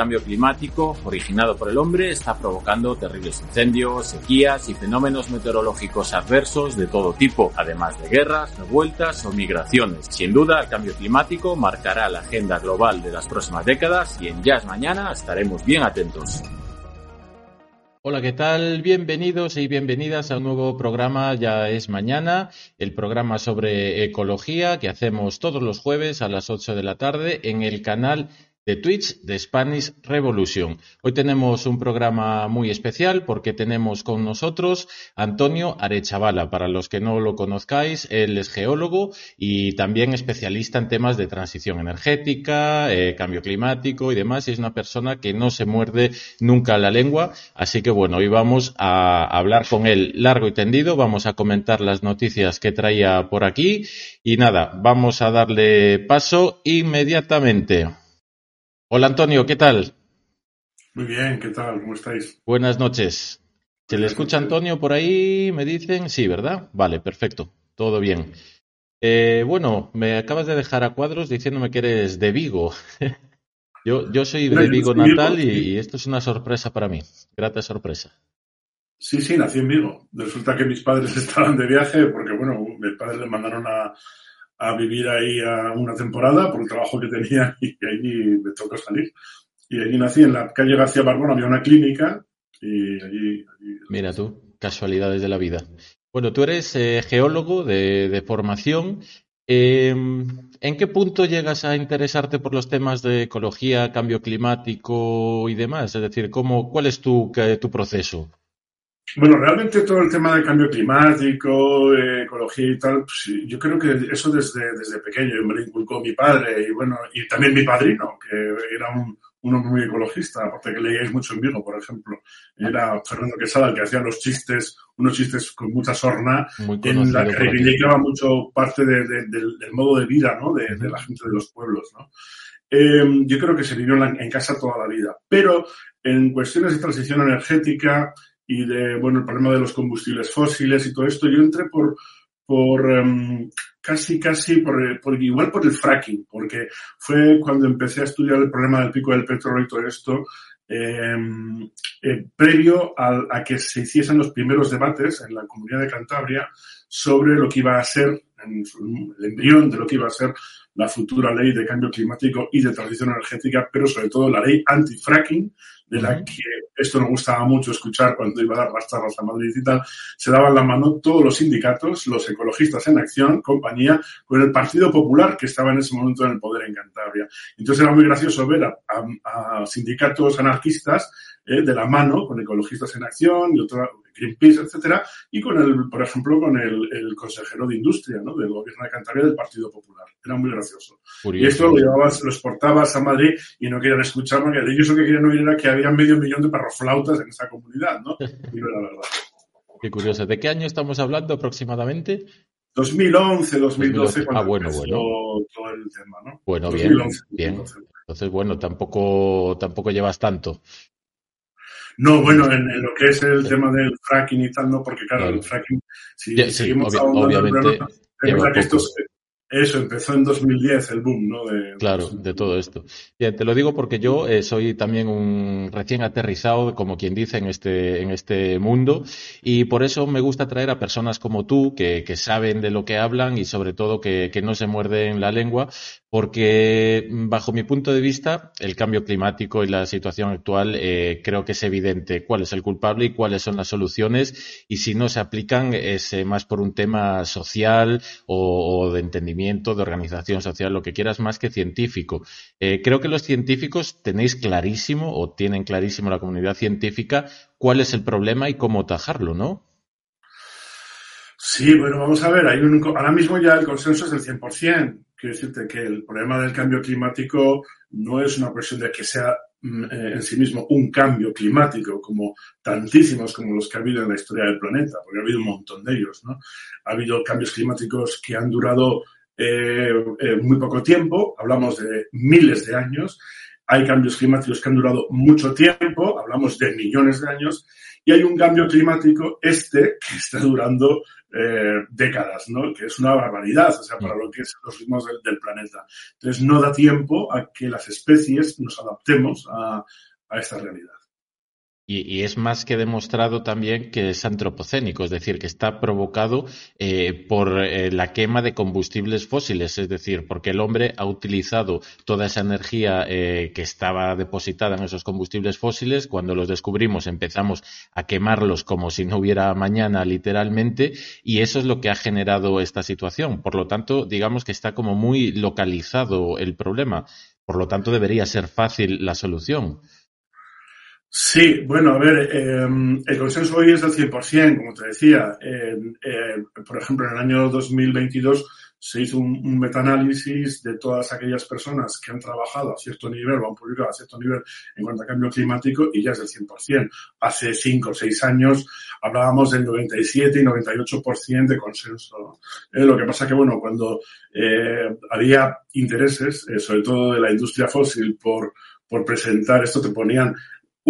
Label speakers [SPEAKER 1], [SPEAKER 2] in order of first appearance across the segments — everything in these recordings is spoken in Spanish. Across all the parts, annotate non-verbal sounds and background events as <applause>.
[SPEAKER 1] cambio climático originado por el hombre está provocando terribles incendios, sequías y fenómenos meteorológicos adversos de todo tipo, además de guerras, revueltas o migraciones. Sin duda, el cambio climático marcará la agenda global de las próximas décadas y en Jazz Mañana estaremos bien atentos.
[SPEAKER 2] Hola, ¿qué tal? Bienvenidos y bienvenidas a un nuevo programa, ya es mañana, el programa sobre ecología que hacemos todos los jueves a las 8 de la tarde en el canal de Twitch de Spanish Revolution. Hoy tenemos un programa muy especial porque tenemos con nosotros Antonio Arechavala. Para los que no lo conozcáis, él es geólogo y también especialista en temas de transición energética, eh, cambio climático y demás. Y es una persona que no se muerde nunca la lengua. Así que bueno, hoy vamos a hablar con él largo y tendido. Vamos a comentar las noticias que traía por aquí. Y nada, vamos a darle paso inmediatamente. Hola Antonio, ¿qué tal?
[SPEAKER 3] Muy bien, ¿qué tal? ¿Cómo estáis?
[SPEAKER 2] Buenas noches. ¿Se le escucha Antonio por ahí? Me dicen, sí, ¿verdad? Vale, perfecto, todo bien. Eh, bueno, me acabas de dejar a cuadros diciéndome que eres de Vigo. <laughs> yo, yo soy de Vigo natal y, y esto es una sorpresa para mí, grata sorpresa.
[SPEAKER 3] Sí, sí, nací en Vigo. Resulta que mis padres <laughs> estaban de viaje porque, bueno, mis padres le mandaron a, a vivir ahí una temporada por el trabajo que tenía <laughs> y allí me tocó salir. Y allí nací, en la calle García Barbón había una clínica y allí...
[SPEAKER 2] Mira tú, casualidades de la vida. Bueno, tú eres eh, geólogo de, de formación. Eh, ¿En qué punto llegas a interesarte por los temas de ecología, cambio climático y demás? Es decir, ¿cómo, ¿cuál es tu, tu proceso?
[SPEAKER 3] Bueno, realmente todo el tema del cambio climático, eh, ecología y tal, pues, yo creo que eso desde, desde pequeño me lo inculcó mi padre y bueno, y también mi padrino, que era un, un hombre muy ecologista, aparte que leíais mucho en Vigo, por ejemplo. Era Fernando Quesada el que hacía los chistes, unos chistes con mucha sorna, en la que reivindicaba mucho parte de, de, del, del, modo de vida ¿no? de, de, la gente de los pueblos. ¿no? Eh, yo creo que se vivió en, la, en casa toda la vida, pero en cuestiones de transición energética, y de, bueno, el problema de los combustibles fósiles y todo esto, yo entré por, por um, casi, casi, por, por, igual por el fracking, porque fue cuando empecé a estudiar el problema del pico del petróleo y todo esto, eh, eh, previo a, a, que se hiciesen los primeros debates en la comunidad de Cantabria sobre lo que iba a ser, el embrión de lo que iba a ser la futura ley de cambio climático y de transición energética, pero sobre todo la ley anti-fracking, de la que esto nos gustaba mucho escuchar cuando iba a dar las charlas a Madrid y tal, se daban la mano todos los sindicatos, los ecologistas en acción, compañía, con el Partido Popular que estaba en ese momento en el poder en Cantabria. Entonces era muy gracioso ver a, a, a sindicatos anarquistas eh, de la mano con ecologistas en acción y otra, Greenpeace, etcétera, y con el, por ejemplo, con el, el, consejero de industria, ¿no? Del gobierno de Cantabria del Partido Popular. Era muy gracioso. Curioso. Y esto lo llevabas, lo exportabas a Madrid y no querían escucharme, que ellos lo que querían oír era que había medio millón de perroflautas en esa comunidad, ¿no? <laughs> Y no era verdad.
[SPEAKER 2] Qué curioso. ¿De qué año estamos hablando aproximadamente?
[SPEAKER 3] 2011, 2012, 2012.
[SPEAKER 2] ah, bueno, bueno.
[SPEAKER 3] todo el tema, ¿no?
[SPEAKER 2] Bueno, 2011, bien, 2012. bien. Entonces, bueno, tampoco, tampoco llevas tanto.
[SPEAKER 3] No, bueno, en, en, lo que es el tema del fracking y tal, no, porque claro, claro. el fracking, si
[SPEAKER 2] sí,
[SPEAKER 3] seguimos
[SPEAKER 2] obvi obviamente,
[SPEAKER 3] problema, que esto, eso empezó en 2010 el boom, ¿no? De,
[SPEAKER 2] claro, de todo esto. Bien, te lo digo porque yo eh, soy también un recién aterrizado, como quien dice, en este, en este mundo y por eso me gusta traer a personas como tú que, que saben de lo que hablan y sobre todo que, que no se muerden la lengua porque bajo mi punto de vista el cambio climático y la situación actual eh, creo que es evidente cuál es el culpable y cuáles son las soluciones y si no se aplican es eh, más por un tema social o, o de entendimiento de organización social, lo que quieras, más que científico. Eh, creo que los científicos tenéis clarísimo o tienen clarísimo la comunidad científica cuál es el problema y cómo tajarlo, ¿no?
[SPEAKER 3] Sí, bueno, vamos a ver, hay un, ahora mismo ya el consenso es del 100%, quiero decirte que el problema del cambio climático no es una cuestión de que sea mm, eh, en sí mismo un cambio climático, como tantísimos como los que ha habido en la historia del planeta, porque ha habido un montón de ellos, ¿no? Ha habido cambios climáticos que han durado eh, eh, muy poco tiempo, hablamos de miles de años, hay cambios climáticos que han durado mucho tiempo, hablamos de millones de años, y hay un cambio climático, este, que está durando eh, décadas, ¿no? Que es una barbaridad, o sea, para lo que es los ritmos del, planeta. Entonces, no da tiempo a que las especies nos adaptemos a esta realidad.
[SPEAKER 2] Y, es más que demostrado también que es antropocénico, es decir, que está provocado eh, por eh, la quema de combustibles fósiles, es decir, porque el hombre ha utilizado toda esa energía eh, que estaba depositada en esos combustibles fósiles, cuando los descubrimos empezamos a quemarlos como si no hubiera mañana literalmente, y eso es lo que ha generado esta situación. Por lo tanto, digamos que está como muy localizado el problema, por lo tanto debería ser fácil la solución.
[SPEAKER 3] Sí, bueno, a ver, em, el consenso hoy es del 100%, como te decía. por ejemplo, en el año 2022 se hizo un, un metaanálisis de todas aquellas personas que han trabajado a cierto nivel o han publicado a cierto nivel en cuanto a cambio climático y ya es del 100%. Hace 5 o 6 años hablábamos del 97 y 98% de consenso. Eh, lo que pasa que, bueno, cuando eh, había intereses, eh, sobre todo de la industria fósil, por, por presentar esto, te ponían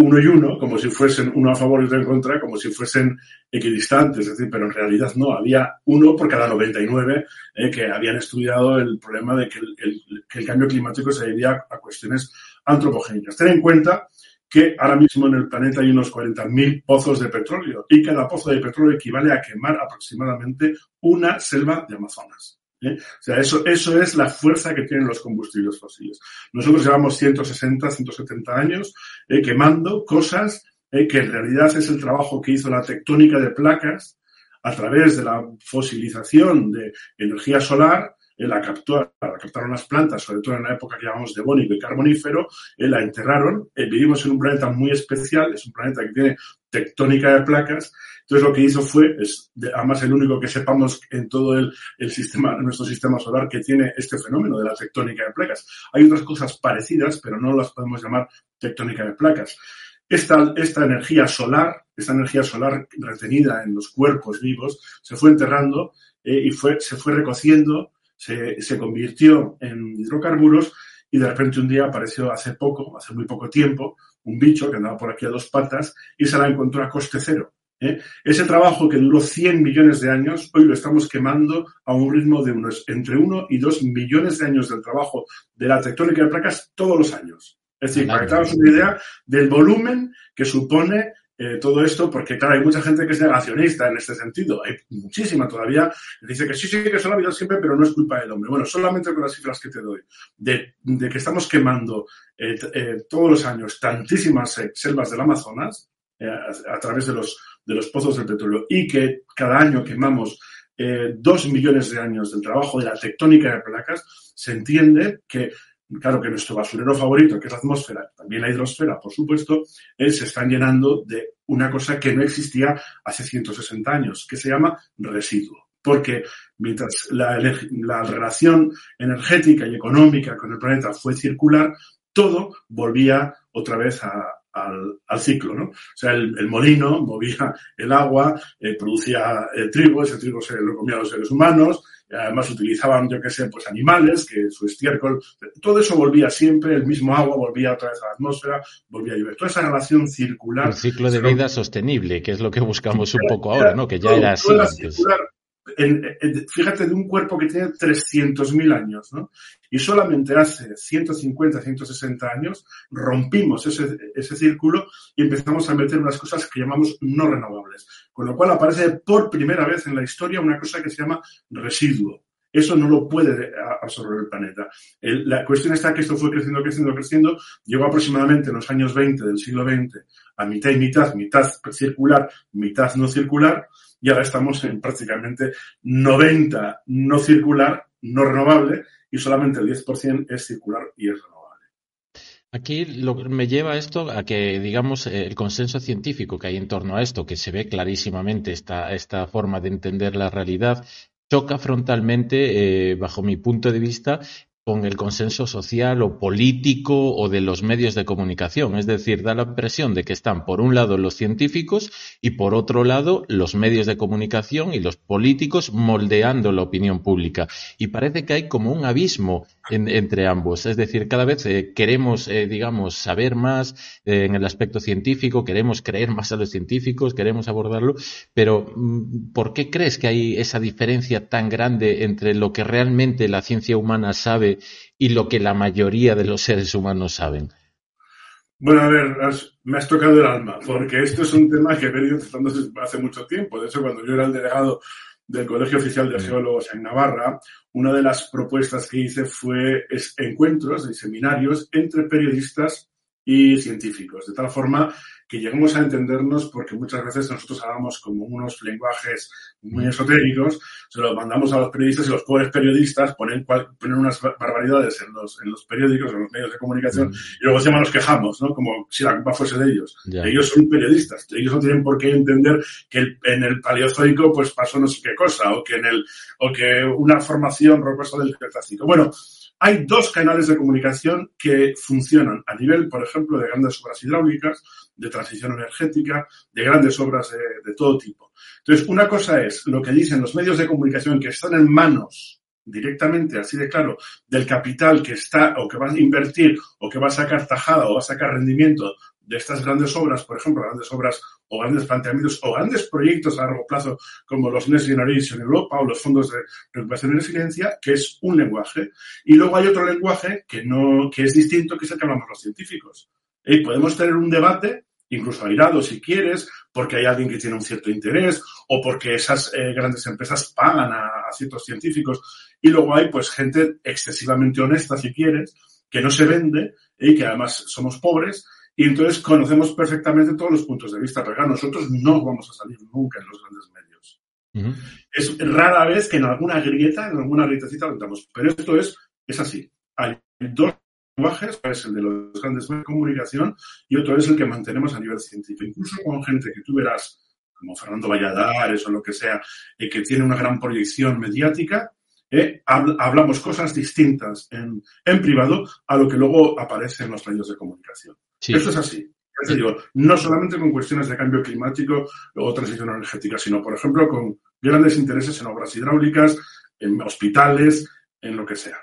[SPEAKER 3] uno y uno, como si fuesen uno a favor y otro en contra, como si fuesen equidistantes, es decir, pero en realidad no, había uno por cada 99 eh, que habían estudiado el problema de que el, cambio climático se debía a cuestiones antropogénicas. Ten en cuenta que ahora mismo en el planeta hay unos 40.000 pozos de petróleo y cada pozo de petróleo equivale a quemar aproximadamente una selva de Amazonas. ¿Eh? O sea, eso, eso es la fuerza que tienen los combustibles fósiles. Nosotros llevamos 160, 170 años eh, quemando cosas eh, que en realidad es el trabajo que hizo la tectónica de placas a través de la fosilización de energía solar la, captura, captaron las plantas, sobre todo en la época que llamamos devónico y carbonífero, la enterraron. vivimos en un planeta muy especial, es un planeta que tiene tectónica de placas entonces lo que hizo fue, es además el único que sepamos en todo el, el sistema, nuestro sistema solar que tiene este fenómeno de la tectónica de placas. Hay otras cosas parecidas, pero no las podemos llamar tectónica de placas. Esta, esta energía solar, esta energía solar retenida en los cuerpos vivos, se fue enterrando eh, y fue, se fue recociendo, se, se convirtió en hidrocarburos y de repente un día apareció hace poco, hace muy poco tiempo, un bicho que andaba por aquí a dos patas y se la encontró a coste cero. ¿eh? Ese trabajo que duró 100 millones de años, hoy lo estamos quemando a un ritmo de unos entre 1 y 2 millones de años del trabajo de la tectónica de placas todos los años. Es decir, para que una idea del volumen que supone eh, todo esto, porque claro, hay mucha gente que es negacionista en este sentido. Hay muchísima todavía que dice que sí, sí, que lo ha habido siempre, pero no es culpa del hombre. Bueno, solamente con las cifras que te doy, de, que estamos quemando eh, todos los años tantísimas selvas del Amazonas a través de los de los pozos de petróleo y que cada año quemamos eh, dos millones de años del trabajo de la tectónica de placas, se entiende que, claro, que nuestro basurero favorito, que es la atmósfera, también la hidrosfera, por supuesto, eh, se están llenando de una cosa que no existía hace 160 años, que se llama residuo. Porque mientras la, la relación energética y económica con el planeta fue circular, todo volvía otra vez al, ciclo, ¿no? O sea, el, molino movía el agua, eh, producía el trigo, ese trigo se lo comían los seres humanos, además utilizaban, yo qué sé, pues animales, que su estiércol, todo eso volvía siempre, el mismo agua volvía otra vez a la atmósfera, volvía a llover. Toda esa relación circular.
[SPEAKER 2] El ciclo de vida sostenible, que es lo que buscamos un poco ahora, ¿no? Que ya era así antes
[SPEAKER 3] fíjate, de un cuerpo que tiene 300.000 años, ¿no? Y solamente hace 150, 160 años rompimos ese, ese círculo y empezamos a meter unas cosas que llamamos no renovables. Con lo cual aparece por primera vez en la historia una cosa que se llama residuo. Eso no lo puede absorber el planeta. la cuestión está que esto fue creciendo, creciendo, creciendo. Llegó aproximadamente en los años 20 del siglo XX a mitad y mitad, mitad circular, mitad no circular y ahora estamos en prácticamente 90 no circular, no renovable, y solamente el 10% es circular y es renovable.
[SPEAKER 2] Aquí lo, me lleva esto a que, digamos, eh, el consenso científico que hay en torno a esto, que se ve clarísimamente esta, esta forma de entender la realidad, choca frontalmente, eh, bajo mi punto de vista, con el consenso social o político o de los medios de comunicación. Es decir, da la impresión de que están por un lado los científicos y por otro lado los medios de comunicación y los políticos moldeando la opinión pública. Y parece que hay como un abismo entre ambos. Es decir, cada vez eh, queremos, eh, digamos, saber más eh, en el aspecto científico, queremos creer más a los científicos, queremos abordarlo, pero mm, ¿por qué crees que hay esa diferencia tan grande entre lo que realmente la ciencia humana sabe y lo que la mayoría de los seres humanos saben?
[SPEAKER 3] Bueno, a ver, me has tocado el alma, porque esto es un tema que he venido tratando hace mucho tiempo. De hecho, cuando yo era el delegado del Colegio Oficial de Geólogos en Navarra, una de las propuestas que hice fue encuentros y seminarios entre periodistas y científicos, de tal forma que lleguemos a entendernos porque muchas veces nosotros hablamos como unos lenguajes muy esotéricos, se los mandamos a los periodistas y los pobres periodistas ponen, ponen unas barbaridades en los, en los periódicos, en los medios de comunicación y luego encima nos quejamos, ¿no? Como si la culpa fuese de ellos. Ellos son periodistas, ellos no tienen por qué entender que en el paleozoico pues pasó no sé qué cosa o que en el, o que una formación rocosa del Cretácico. Bueno, hay dos canales de comunicación que funcionan a nivel, por ejemplo, de grandes obras hidráulicas, de transición energética, de grandes obras de, todo tipo. Entonces, una cosa es lo que dicen los medios de comunicación que están en manos directamente, así de claro, del capital que está o que va a invertir o que va a sacar tajada o va a sacar rendimiento de estas grandes obras, por ejemplo, grandes obras o grandes planteamientos o grandes proyectos a largo plazo como los Next Generation Europa o los fondos de recuperación y resiliencia, que es un lenguaje. Y luego hay otro lenguaje que no, que es distinto, que es el que hablamos los científicos. Y podemos tener un debate, incluso airado si quieres, porque hay alguien que tiene un cierto interés o porque esas eh, grandes empresas pagan a, a ciertos científicos. Y luego hay pues gente excesivamente honesta, si quieres, que no se vende y que además somos pobres y entonces conocemos perfectamente todos los puntos de vista, pero nosotros no vamos a salir nunca en los grandes medios. Es rara vez que en alguna grieta, en alguna grietecita lo pero esto es, es así. Hay dos lenguajes, es el de los grandes medios de comunicación y otro es el que mantenemos a nivel científico. Incluso con gente que tú verás, como Fernando Valladares o lo que sea, y que tiene una gran proyección mediática, eh, hablamos cosas distintas en, en, privado a lo que luego aparece en los medios de comunicación. Eso es así. digo, no solamente con cuestiones de cambio climático o transición energética, sino, por ejemplo, con grandes intereses en obras hidráulicas, en hospitales, en lo que sea.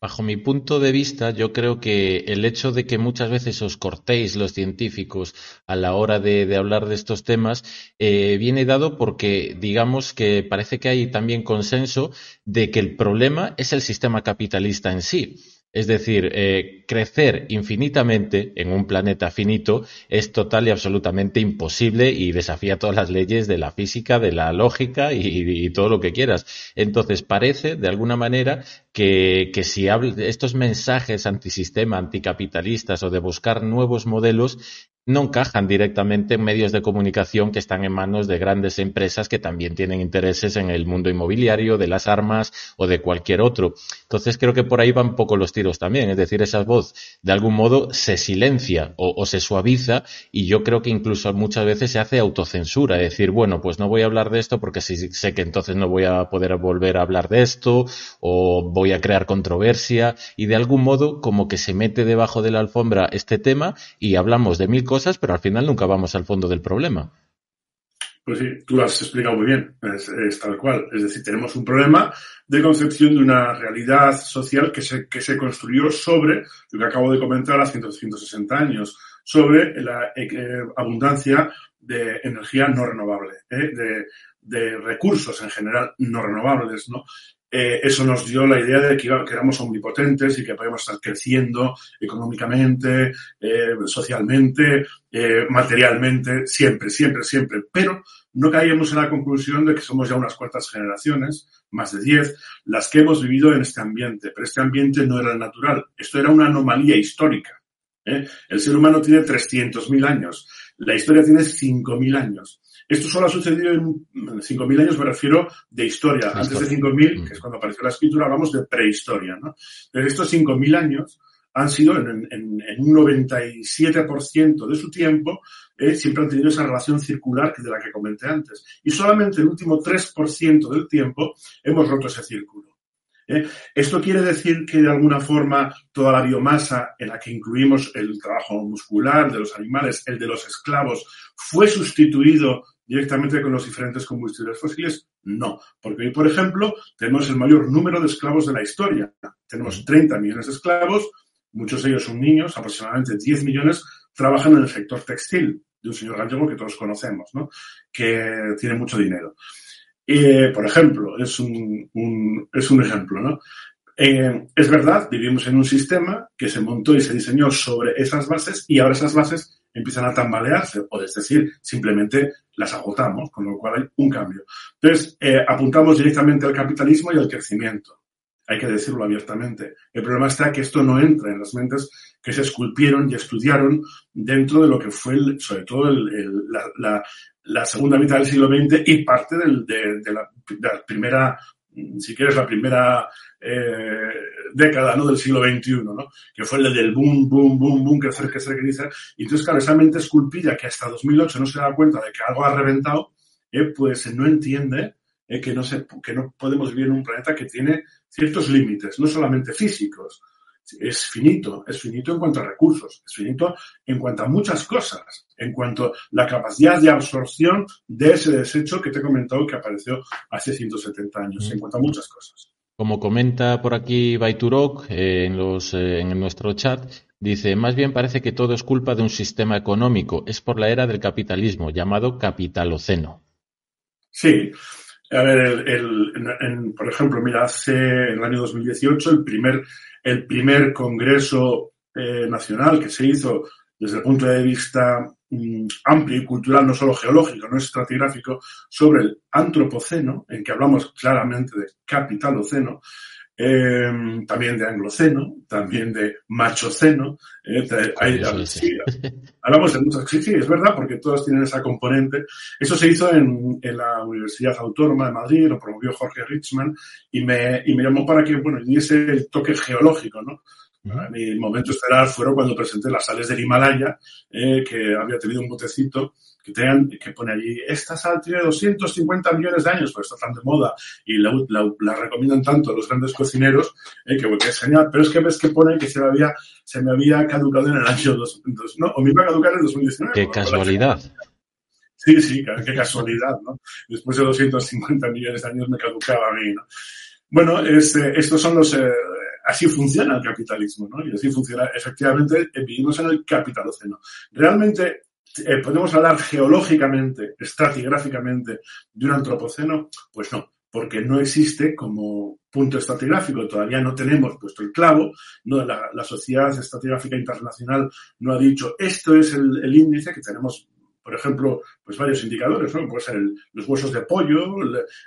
[SPEAKER 2] Bajo mi punto de vista, yo creo que el hecho de que muchas veces os cortéis los científicos a la hora de, hablar de estos temas eh, viene dado porque, digamos, que parece que hay también consenso de que el problema es el sistema capitalista en sí. Es decir, eh, crecer infinitamente en un planeta finito es total y absolutamente imposible y desafía todas las leyes de la física, de la lógica y, todo lo que quieras. Entonces parece, de alguna manera, que, si estos mensajes antisistema, anticapitalistas o de buscar nuevos modelos no encajan directamente en medios de comunicación que están en manos de grandes empresas que también tienen intereses en el mundo inmobiliario, de las armas o de cualquier otro. Entonces creo que por ahí van poco los tiros también, es decir, esa voz de algún modo se silencia o, se suaviza y yo creo que incluso muchas veces se hace autocensura, decir, bueno, pues no voy a hablar de esto porque sé que entonces no voy a poder volver a hablar de esto o voy a crear controversia y de algún modo como que se mete debajo de la alfombra este tema y hablamos de mil cosas pero al final nunca vamos al fondo del problema.
[SPEAKER 3] Pues sí, tú lo has explicado muy bien, es, tal cual. Es decir, tenemos un problema de concepción de una realidad social que se, que se construyó sobre lo que acabo de comentar hace 160 años, sobre la eh, abundancia de energía no renovable, ¿eh? de, de, recursos en general no renovables, ¿no? Eh, eso nos dio la idea de que, éramos omnipotentes y que podíamos estar creciendo económicamente, eh, socialmente, eh, materialmente, siempre, siempre, siempre. Pero no caíamos en la conclusión de que somos ya unas cuantas generaciones, más de diez, las que hemos vivido en este ambiente. Pero este ambiente no era el natural. Esto era una anomalía histórica. El ser humano tiene 300.000 años. La historia tiene 5.000 años. Esto solo ha sucedido en 5.000 años, me refiero de historia. Antes de 5.000, que es cuando apareció la escritura, hablamos de prehistoria. ¿no? Desde estos 5.000 años han sido en, un 97% de su tiempo, eh, siempre han tenido esa relación circular de la que comenté antes. Y solamente el último 3% del tiempo hemos roto ese círculo. ¿eh? Esto quiere decir que de alguna forma toda la biomasa en la que incluimos el trabajo muscular de los animales, el de los esclavos, fue sustituido directamente con los diferentes combustibles fósiles? No, porque hoy, por ejemplo, tenemos el mayor número de esclavos de la historia. Tenemos 30 millones de esclavos, muchos de ellos son niños, aproximadamente 10 millones trabajan en el sector textil de un señor gallego que todos conocemos, ¿no? que tiene mucho dinero. Eh, por ejemplo, es un, es un ejemplo, ¿no? Eh, es verdad, vivimos en un sistema que se montó y se diseñó sobre esas bases y ahora esas bases empiezan a tambalearse, o es decir, simplemente las agotamos, con lo cual hay un cambio. Entonces, eh, apuntamos directamente al capitalismo y al crecimiento. Hay que decirlo abiertamente. El problema está que esto no entra en las mentes que se esculpieron y estudiaron dentro de lo que fue, sobre todo, la, la segunda mitad del siglo XX y parte de, la, primera, si quieres, la primera eh, década ¿no? del siglo XXI, ¿no? que fue el del boom, boom, boom, boom, crecer, crecer, crecer. Y entonces, claro, esa mente esculpida que hasta 2008 no se da cuenta de que algo ha reventado, eh, pues no entiende eh, que, no se, que no podemos vivir en un planeta que tiene ciertos límites, no solamente físicos, es finito, es finito en cuanto a recursos, es finito en cuanto a muchas cosas, en cuanto a la capacidad de absorción de ese desecho que te he comentado que apareció hace 170 años, en cuanto a muchas cosas.
[SPEAKER 2] Como comenta por aquí Baiturok eh, en, los, eh, en nuestro chat, dice, más bien parece que todo es culpa de un sistema económico, es por la era del capitalismo, llamado capitaloceno.
[SPEAKER 3] Sí, a ver, el, por ejemplo, mira, hace en el año 2018 el primer, el primer congreso eh, nacional que se hizo desde el punto de vista mm, amplio y cultural, no solo geológico, no estratigráfico, sobre el antropoceno, en que hablamos claramente de capitaloceno, eh, también de angloceno, también de machoceno. Eh, hablamos de muchas. Sí, sí, es verdad, porque todos tienen esa componente. Eso se hizo en, en, la Universidad Autónoma de Madrid, lo promovió Jorge Richman y me, y me llamó para que, bueno, diese el toque geológico, ¿no? Mi momento estelar fueron cuando presenté las sales del Himalaya, eh, que había tenido un botecito que, tengan, que pone allí, esta sal tiene 250 millones de años, pues está tan de moda y la, la, recomiendan tanto los grandes cocineros, eh, que, que es genial, pero es que ves que pone que se me había, se me había caducado en el año 2000, no, o me iba a caducar en 2019.
[SPEAKER 2] Qué casualidad.
[SPEAKER 3] Sí, sí, qué casualidad, ¿no? Después de 250 millones de años me caducaba a mí, ¿no? Bueno, este, estos son los, eh, así funciona el capitalismo, ¿no? Y así funciona, efectivamente, eh, vivimos en el capitaloceno. Realmente, eh, ¿podemos hablar geológicamente, estratigráficamente de un antropoceno? Pues no, porque no existe como punto estratigráfico. Todavía no tenemos puesto el clavo, no, la, Sociedad Estratigráfica Internacional no ha dicho esto es el, índice que tenemos por ejemplo, pues varios indicadores, ¿no? Puede ser los huesos de pollo,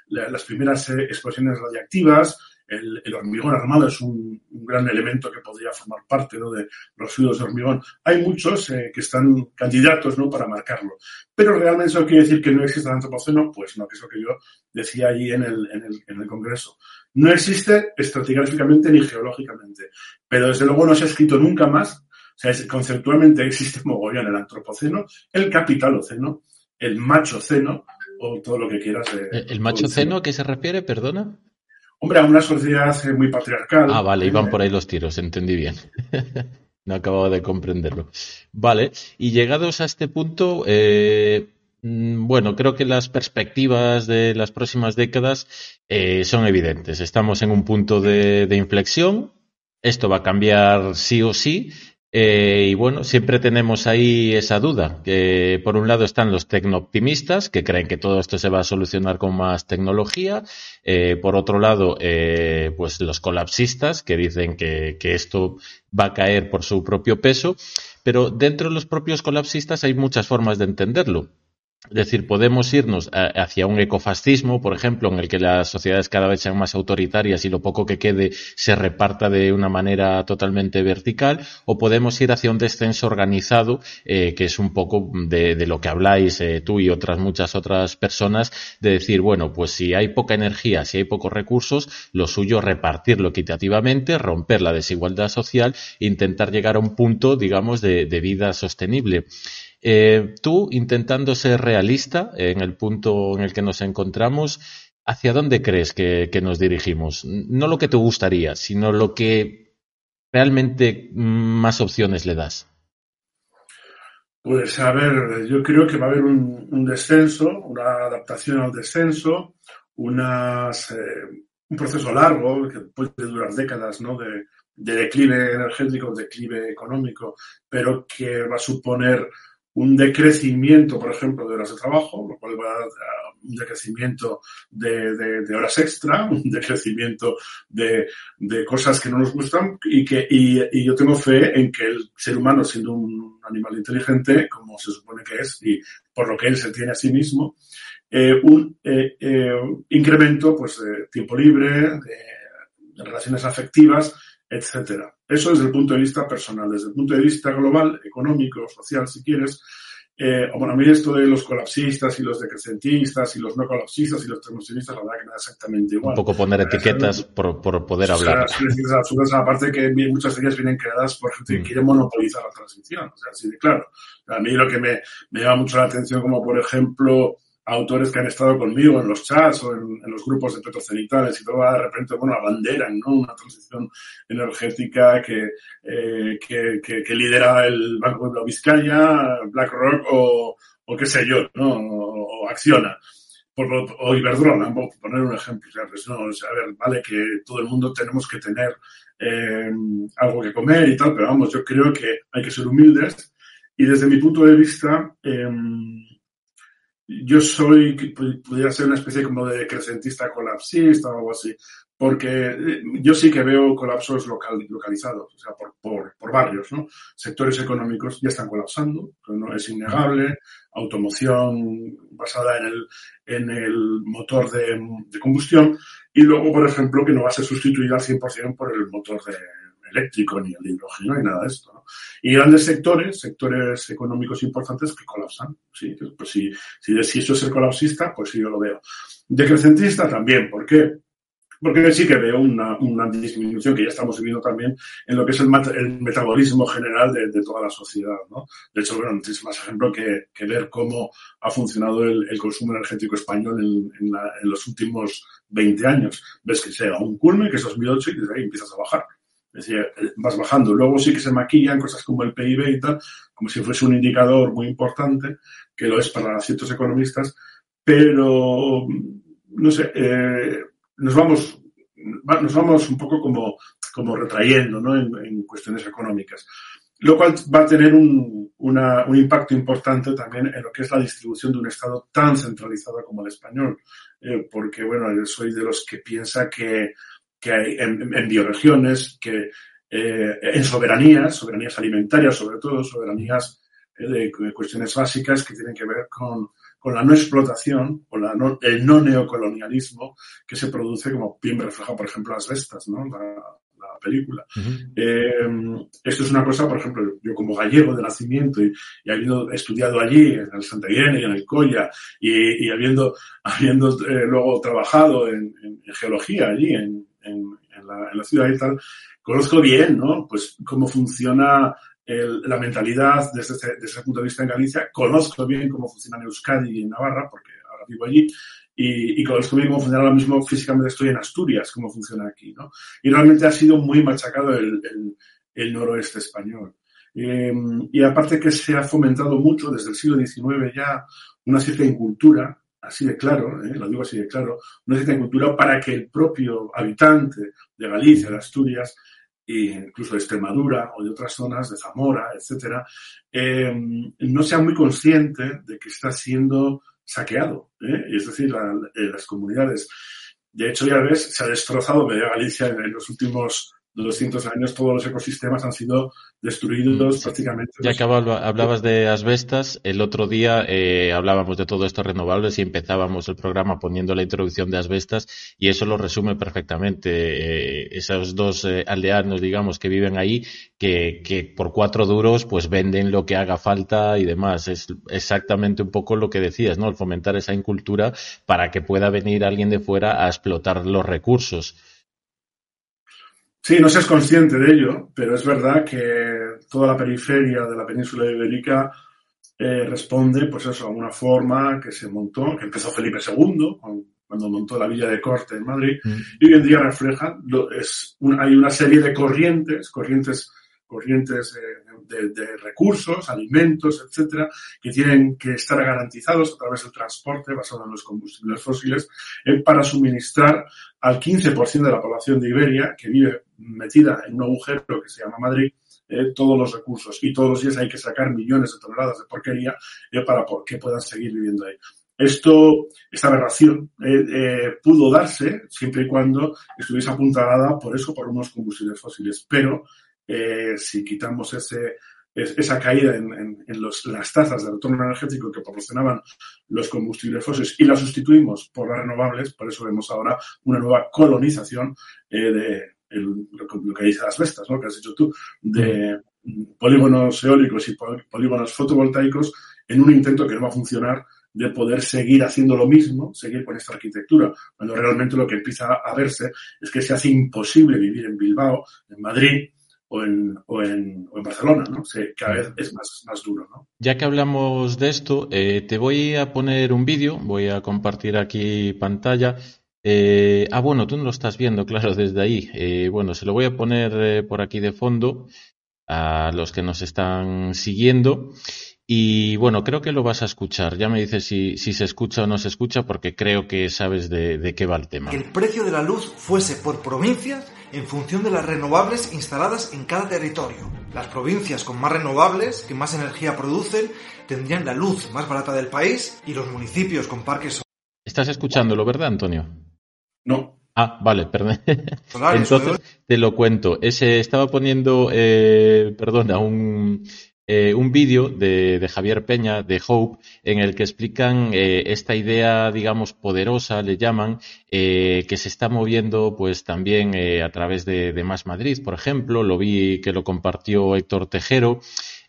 [SPEAKER 3] las primeras eh, explosiones radiactivas, el, hormigón armado es un, gran elemento que podría formar parte de los fluidos de hormigón. Hay muchos eh, que están candidatos ¿no? para marcarlo. Pero realmente eso quiere decir que no existe el antropoceno, pues no, que es lo que yo decía allí en el, en el, Congreso. No existe estratigráficamente ni geológicamente, pero desde luego no se ha escrito nunca más. O sea, conceptualmente existe mogollón el antropoceno, el capitaloceno, el machoceno o todo lo que quieras.
[SPEAKER 2] ¿El machoceno a qué se refiere, perdona?
[SPEAKER 3] Hombre, a una sociedad muy patriarcal.
[SPEAKER 2] Ah, vale, iban por ahí los tiros, entendí bien. <laughs> no acababa de comprenderlo. Vale, y llegados a este punto, eh, mm, bueno, creo que las perspectivas de las próximas décadas eh, son evidentes. Estamos en un punto de, de inflexión. Esto va a cambiar sí o sí, eh, y bueno, siempre tenemos ahí esa duda, que por un lado están los tecnooptimistas, que creen que todo esto se va a solucionar con más tecnología, eh, por otro lado, eh, pues los colapsistas, que dicen que, que esto va a caer por su propio peso, pero dentro de los propios colapsistas hay muchas formas de entenderlo. Es decir, podemos irnos hacia un ecofascismo, por ejemplo, en el que las sociedades cada vez sean más autoritarias y lo poco que quede se reparta de una manera totalmente vertical, o podemos ir hacia un descenso organizado, eh, que es un poco de, lo que habláis eh, tú y otras muchas otras personas, de decir, bueno, pues si hay poca energía, si hay pocos recursos, lo suyo es repartirlo equitativamente, romper la desigualdad social intentar llegar a un punto, digamos, de vida sostenible. Eh, tú, intentando ser realista en el punto en el que nos encontramos, ¿hacia dónde crees que, nos dirigimos? No lo que te gustaría, sino lo que realmente más opciones le das.
[SPEAKER 3] Pues a ver, yo creo que va a haber un, descenso, una adaptación al descenso, unas, eh, un proceso largo que puede durar décadas, ¿no? De, de declive energético, declive económico, pero que va a suponer un decrecimiento, por ejemplo, de horas de trabajo, lo cual va a un decrecimiento de, horas extra, <laughs> un decrecimiento de, cosas que no nos gustan y que y, yo tengo fe en que el ser humano, siendo un animal inteligente, como se supone que es y por lo que él se tiene a sí mismo, eh, un eh, eh, incremento pues, de tiempo libre, de relaciones afectivas, etcétera. Eso desde el punto de vista personal. Desde el punto de vista global, económico, social, si quieres, eh, bueno, a mí esto de los colapsistas y los decrecentistas y los no colapsistas y los termosionistas, la verdad que me da exactamente igual.
[SPEAKER 2] Un poco poner etiquetas por, por, poder hablar.
[SPEAKER 3] Es aparte que muchas de ellas vienen creadas por gente que mm. quiere monopolizar la transición. O sea, así de claro. A mí lo que me, me llama mucho la atención, como por ejemplo, autores que han estado conmigo en los chats o en, los grupos de petrocenitales y todo, de repente, bueno, abanderan, ¿no? Una transición energética que, eh, que, que, lidera el Banco de Vizcaya, BlackRock o, o qué sé yo, ¿no? O, Acciona. o Iberdrola, por poner un ejemplo. Pues no, o sea, a ver, vale que todo el mundo tenemos que tener eh, algo que comer y tal, pero vamos, yo creo que hay que ser humildes y desde mi punto de vista, eh, yo soy, pudiera ser una especie como de decrecentista colapsista o algo así, porque eh, yo sí que veo colapsos local, localizados, o sea, por, por, por, barrios, ¿no? Sectores económicos ya están colapsando, es innegable, automoción basada en el, en el motor de, de combustión, y luego, por ejemplo, que no va a ser sustituida al 100% por el motor de, eléctrico, ni el hidrógeno, ni nada de esto. ¿no? Y grandes sectores, sectores económicos importantes que colapsan. Sí, pues si, si, si eso es el colapsista, pues sí, yo lo veo. Decrecentista también. ¿Por qué? Porque sí que veo una, una, disminución que ya estamos viviendo también en lo que es el, el metabolismo general de, toda la sociedad. ¿no? De hecho, bueno, no tienes más ejemplo que, que, ver cómo ha funcionado el, consumo energético español en, en, la, en, los últimos 20 años. Ves que llega un culme, que es 2008, y desde ahí empiezas a bajar. Es decir, vas bajando. Luego sí que se maquillan cosas como el PIB y tal, como si fuese un indicador muy importante, que lo es para ciertos economistas, pero, no sé, eh, nos vamos, nos vamos un poco como, como retrayendo, ¿no? En, cuestiones económicas. Lo cual va a tener un, una, un impacto importante también en lo que es la distribución de un Estado tan centralizado como el español. Eh, porque, bueno, yo soy de los que piensa que que hay en, bioregiones, que eh, en soberanías, soberanías alimentarias sobre todo, soberanías eh, de, cuestiones básicas que tienen que ver con, con la no explotación o la el no neocolonialismo que se produce, como bien refleja, por ejemplo, las Vestas, ¿no? La, película. eh, esto es una cosa, por ejemplo, yo como gallego de nacimiento y, habiendo estudiado allí, en el Santa Irene y en el Colla, y, y habiendo, habiendo eh, luego trabajado en, en, geología allí, en, en, la, ciudad y tal, conozco bien, ¿no? Pues cómo funciona la mentalidad desde ese, desde ese, punto de vista en Galicia, conozco bien cómo funciona en Euskadi y en Navarra, porque ahora vivo allí, y, y conozco bien cómo funciona ahora mismo, físicamente estoy en Asturias, cómo funciona aquí, ¿no? Y realmente ha sido muy machacado el, el, el noroeste español. Eh, y aparte que se ha fomentado mucho desde el siglo XIX ya una cierta incultura así de claro, ¿eh? lo digo así de claro, una cultura para que el propio habitante de Galicia, de Asturias, e incluso de Extremadura o de otras zonas, de Zamora, etcétera, eh, no sea muy consciente de que está siendo saqueado. ¿eh? Es decir, las comunidades. De hecho, ya ves, se ha destrozado media Galicia en, los últimos 200 años todos los ecosistemas han sido destruidos prácticamente.
[SPEAKER 2] Ya que hablabas de asbestas, el otro día eh, hablábamos de todo esto renovables y empezábamos el programa poniendo la introducción de asbestas y eso lo resume perfectamente. Eh, esos dos eh, aldeanos, digamos, que viven ahí, que, que por cuatro duros pues venden lo que haga falta y demás. Es exactamente un poco lo que decías, ¿no? El fomentar esa incultura para que pueda venir alguien de fuera a explotar los recursos.
[SPEAKER 3] Sí, no se es consciente de ello, pero es verdad que toda la periferia de la península ibérica eh, responde, pues eso, a una forma que se montó, que empezó Felipe II, cuando montó la Villa de Corte en Madrid, mm. y hoy en día refleja, es hay una serie de corrientes, corrientes corrientes de, recursos, alimentos, etcétera, que tienen que estar garantizados a través del transporte basado en los combustibles fósiles eh, para suministrar al 15% de la población de Iberia que vive metida en un agujero que se llama Madrid eh, todos los recursos y todos los días hay que sacar millones de toneladas de porquería eh, para que puedan seguir viviendo ahí. Esto, esta aberración pudo darse siempre y cuando estuviese apuntalada por eso, por unos combustibles fósiles. Pero eh, si quitamos ese, esa caída en, las tasas de retorno energético que proporcionaban los combustibles fósiles y la sustituimos por las renovables, por eso vemos ahora una nueva colonización eh, de lo, que dice las bestas, ¿no? que has dicho tú, de polígonos eólicos y polígonos fotovoltaicos en un intento que no va a funcionar de poder seguir haciendo lo mismo, seguir con esta arquitectura, cuando realmente lo que empieza a verse es que se hace imposible vivir en Bilbao, en Madrid, o en, o en, o en Barcelona, ¿no? cada vez es más, más duro, ¿no?
[SPEAKER 2] Ya que hablamos de esto, eh, te voy a poner un vídeo, voy a compartir aquí pantalla. Eh, ah, bueno, tú no lo estás viendo, claro, <laughs> desde ahí. Eh, bueno, se lo voy a poner por aquí de fondo a los que nos están siguiendo. Y bueno, creo que lo vas a escuchar. Ya me dices si, si se escucha o no se escucha, porque creo que sabes de, de qué va el tema.
[SPEAKER 4] Que el precio de la luz fuese por provincias en función de las renovables instaladas en cada territorio. Las provincias con más renovables, que más energía producen, tendrían la luz más barata del país y los municipios con parques
[SPEAKER 2] Estás escuchándolo, ¿verdad, Antonio?
[SPEAKER 3] No.
[SPEAKER 2] Ah, vale, perdón. Entonces te lo cuento. Ese estaba poniendo, eh, perdona, un eh, un vídeo de, Javier Peña, de Hope, en el que explican eh, esta idea, digamos, poderosa, le llaman, eh, que se está moviendo pues también a través de, de Más Madrid, por ejemplo, lo vi que lo compartió Héctor Tejero,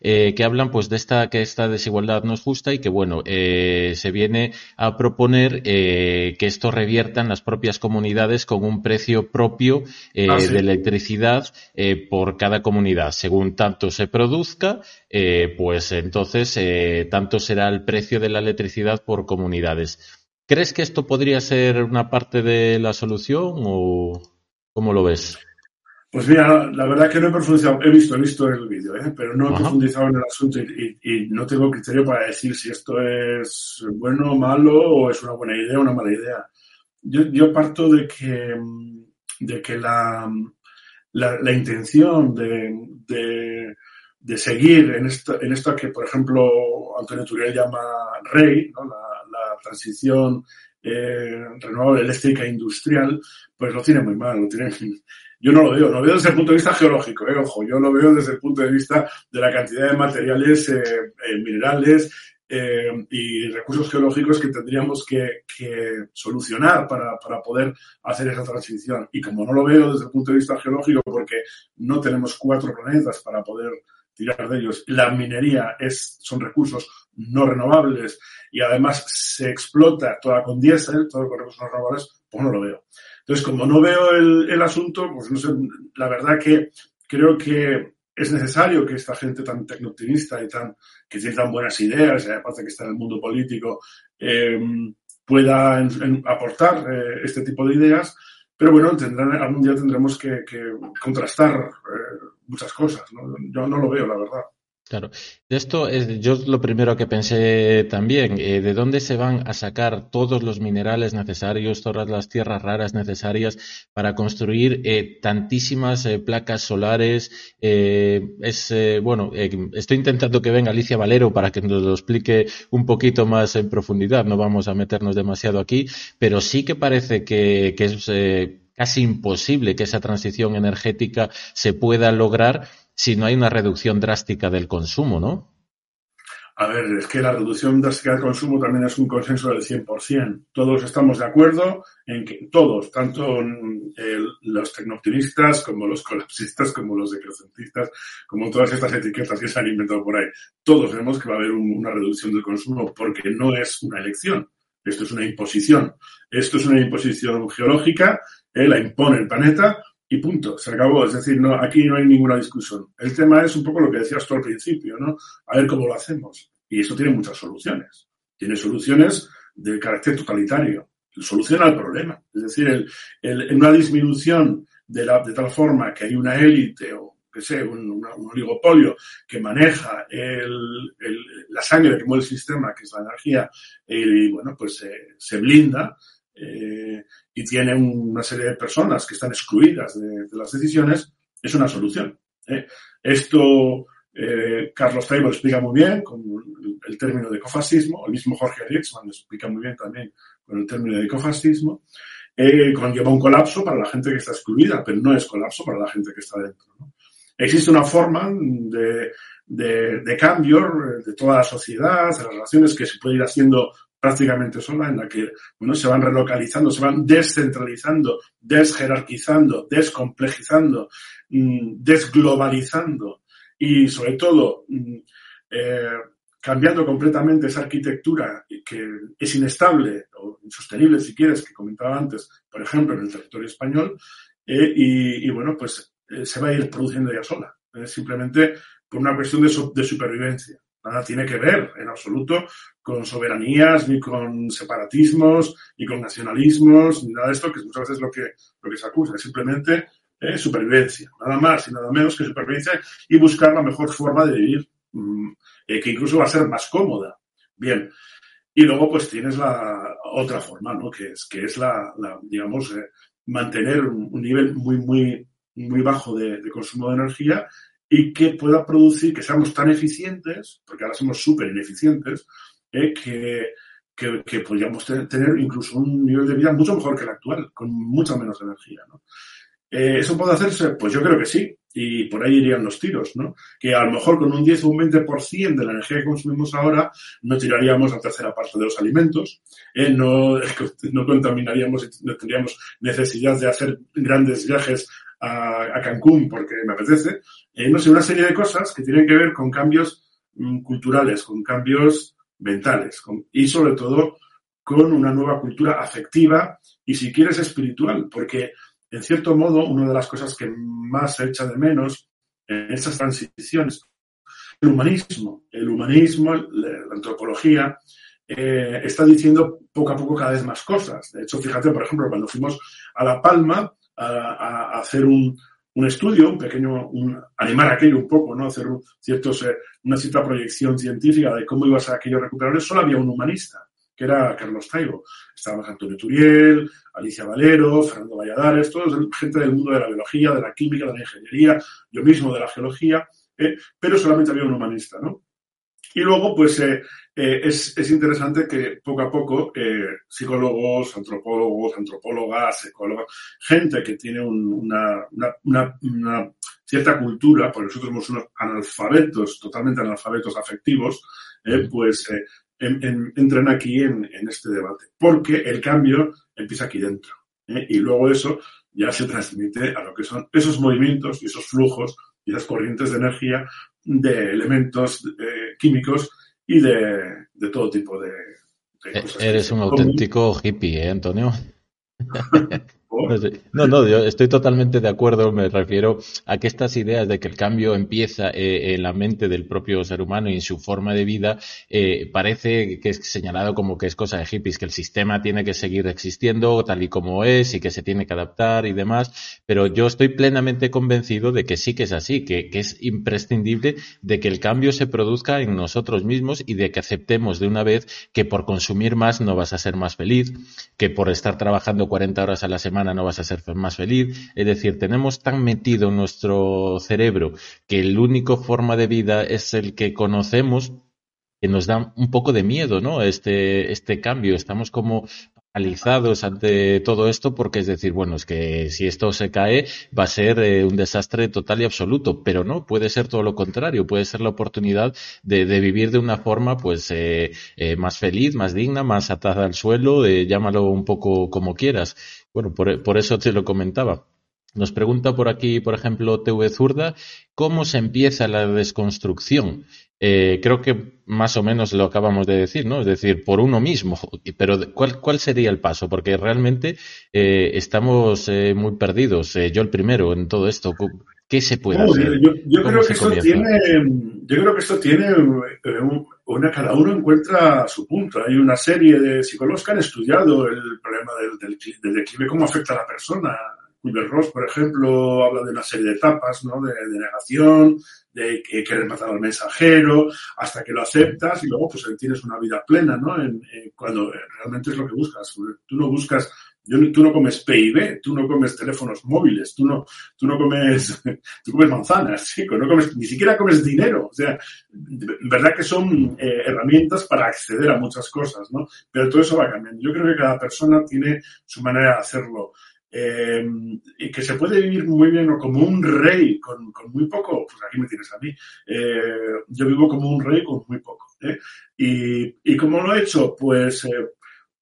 [SPEAKER 2] eh, que hablan pues de esta que esta desigualdad no es justa y que bueno eh, se viene a proponer eh, que esto revierta en las propias comunidades con un precio propio ah, de electricidad por cada comunidad. Según tanto se produzca pues entonces tanto será el precio de la electricidad por comunidades. ¿Crees que esto podría ser una parte de la solución o cómo lo ves?
[SPEAKER 3] Pues mira, la verdad que no he profundizado, he visto, he visto el vídeo, ¿eh? pero no he profundizado en el asunto y, no tengo criterio para decir si esto es bueno o malo o es una buena idea o una mala idea. Yo, parto de que, de que la, la, intención de, de, seguir en esto, en esto que, por ejemplo, Antonio Turiel llama REI, ¿no? la, la transición eh, renovable eléctrica industrial, pues lo tiene muy mal, lo tiene yo no lo veo, lo veo desde el punto de vista geológico, eh, ojo, yo lo veo desde el punto de vista de la cantidad de materiales, eh, eh, minerales y recursos geológicos que tendríamos que, solucionar para, para, poder hacer esa transición. Y como no lo veo desde el punto de vista geológico, porque no tenemos cuatro planetas para poder tirar de ellos, la minería es, son recursos no renovables y además se explota toda con diésel, todo con recursos no renovables, pues no lo veo. Entonces, como no veo el, asunto, pues no sé, la verdad que creo que es necesario que esta gente tan tecnooptimista y tan, que tiene tan buenas ideas, y aparte que está en el mundo político, eh, pueda aportar eh, este tipo de ideas, pero bueno, tendrán, algún día tendremos que, contrastar eh, muchas cosas. Yo no lo veo, la verdad.
[SPEAKER 2] Claro. De esto es yo lo primero que pensé también, eh, ¿de dónde se van a sacar todos los minerales necesarios, todas las tierras raras necesarias para construir eh, tantísimas eh, placas solares? es bueno, estoy intentando que venga Alicia Valero para que nos lo explique un poquito más en profundidad. No vamos a meternos demasiado aquí, pero sí que parece que, que es casi imposible que esa transición energética se pueda lograr si no hay una reducción drástica del consumo, ¿no?
[SPEAKER 3] A ver, es que la reducción drástica del consumo también es un consenso del 100%. Todos estamos de acuerdo en que todos, tanto los tecnooptimistas como los colapsistas, como los decrecentistas, como todas estas etiquetas que se han inventado por ahí, todos vemos que va a haber una reducción del consumo porque no es una elección. Esto es una imposición. Esto es una imposición geológica, eh, la impone el planeta y punto, se acabó. Es decir, no, aquí no hay ninguna discusión. El tema es un poco lo que decías tú al principio, ¿no? A ver cómo lo hacemos. Y eso tiene muchas soluciones. Tiene soluciones de carácter totalitario. Soluciona el problema. Es decir, el, una disminución de, la, de tal forma que hay una élite o que sé, un, oligopolio que maneja la sangre que mueve el sistema, que es la energía, y, bueno, pues se blinda eh, y tiene una serie de personas que están excluidas de, las decisiones, es una solución. ¿eh? Esto eh, Carlos Taibo explica muy bien con el, término de ecofascismo, el mismo Jorge Riexman explica muy bien también con el término de ecofascismo, conlleva un colapso para la gente que está excluida, pero no es colapso para la gente que está dentro. Existe una forma de, de, de, cambio de toda la sociedad, de las relaciones que se puede ir haciendo prácticamente sola, en la que bueno, se van relocalizando, se van descentralizando, desjerarquizando, descomplejizando, mm, desglobalizando y sobre todo mm, eh, cambiando completamente esa arquitectura que es inestable o insostenible, si quieres, que comentaba antes, por ejemplo, en el territorio español, eh, y, bueno, pues eh, se va a ir produciendo ya sola, simplemente por una cuestión de supervivencia nada tiene que ver en absoluto con soberanías, ni con separatismos, ni con nacionalismos, ni nada de esto, que muchas veces es lo que, lo que se acusa, es simplemente eh, supervivencia, nada más y nada menos que supervivencia y buscar la mejor forma de vivir, mm, eh, que incluso va a ser más cómoda. Bien. Y luego pues tienes la otra forma, ¿no? Que es, que es la, digamos, eh, mantener un, nivel muy, muy, muy bajo de consumo de energía y que pueda producir que seamos tan eficientes, porque ahora somos súper ineficientes, eh, que, que, podríamos tener incluso un nivel de vida mucho mejor que el actual, con mucha menos energía. Eh, ¿Eso puede hacerse? Pues yo creo que sí, y por ahí irían los tiros, ¿no? Que a lo mejor con un 10 o un 20% de la energía que consumimos ahora no tiraríamos la tercera parte de los alimentos, eh, no, <laughs> no contaminaríamos, no tendríamos necesidad de hacer grandes viajes a, Cancún porque me apetece. Eh, no sé, una serie de cosas que tienen que ver con cambios mm, culturales, con cambios mentales y sobre todo con una nueva cultura afectiva y si quieres espiritual, porque en cierto modo una de las cosas que más se echa de menos en estas transiciones, el humanismo, el humanismo, la antropología, eh, está diciendo poco a poco cada vez más cosas. De hecho, fíjate, por ejemplo, cuando fuimos a La Palma, a, hacer un, un, estudio, un pequeño, animar aquello un poco, ¿no? Hacer ciertos, eh, una cierta proyección científica de cómo iba a aquello recuperable. Solo había un humanista, que era Carlos Taibo. Estaba Antonio Turiel, Alicia Valero, Fernando Valladares, todos gente del mundo de la biología, de la química, de la ingeniería, yo mismo de la geología, eh, pero solamente había un humanista, ¿no? Y luego, pues, eh, eh, es, es, interesante que poco a poco eh, psicólogos, antropólogos, antropólogas, ecólogos, gente que tiene una, una, una, cierta cultura, porque nosotros somos unos analfabetos, totalmente analfabetos afectivos, pues entran aquí en, en, este debate. Porque el cambio empieza aquí dentro. Y luego eso ya se transmite a lo que son esos movimientos y esos flujos y esas corrientes de energía de elementos eh, químicos y de, de, todo tipo de,
[SPEAKER 2] de cosas. Eres un auténtico hippie, ¿eh, Antonio? <laughs> No, no, yo estoy totalmente de acuerdo. Me refiero a que estas ideas de que el cambio empieza eh, en la mente del propio ser humano y en su forma de vida, eh, parece que es señalado como que es cosa de hippies, que el sistema tiene que seguir existiendo tal y como es y que se tiene que adaptar y demás. Pero yo estoy plenamente convencido de que sí que es así, que, que es imprescindible de que el cambio se produzca en nosotros mismos y de que aceptemos de una vez que por consumir más no vas a ser más feliz, que por estar trabajando 40 horas a la semana no vas a ser más feliz. Es decir, tenemos tan metido en nuestro cerebro que el único forma de vida es el que conocemos que nos da un poco de miedo, ¿no? Este, este cambio. Estamos como alizados ante todo esto porque es decir, bueno, es que si esto se cae va a ser eh, un desastre total y absoluto, pero no, puede ser todo lo contrario, puede ser la oportunidad de, vivir de una forma pues eh, eh, más feliz, más digna, más atada al suelo, llámalo un poco como quieras. Bueno, por, por eso te lo comentaba. Nos pregunta por aquí, por ejemplo, TV Zurda, ¿cómo se empieza la desconstrucción? Eh, creo que más o menos lo acabamos de decir, ¿no? Es decir, por uno mismo. <laughs> Pero ¿cuál, cuál sería el paso? Porque realmente eh, estamos eh, muy perdidos. yo el primero en todo esto. ¿Qué se puede hacer?
[SPEAKER 3] Yo, creo que esto tiene, yo creo que esto tiene una, cada uno encuentra su punto. Hay una serie de psicólogos que han estudiado el problema del, del declive, cómo afecta a la persona Kubler-Ross, por ejemplo, habla de una serie de etapas, ¿no? De, negación, de que querer matar al mensajero, hasta que lo aceptas y luego pues tienes una vida plena, ¿no? En, cuando realmente es lo que buscas. Tú no buscas, tú no comes PIB, tú no comes teléfonos móviles, tú no, tú no comes, <laughs> tú comes manzanas, chico, no comes, ni siquiera comes dinero. O sea, verdad que son eh, herramientas para acceder a muchas cosas, ¿no? Pero todo eso va cambiando. Yo creo que cada persona tiene su manera de hacerlo eh, y que se puede vivir muy bien o como un rey con, muy poco, pues aquí me tienes a mí. Eh, yo vivo como un rey con muy poco. ¿eh? Y, y cómo lo he hecho, pues,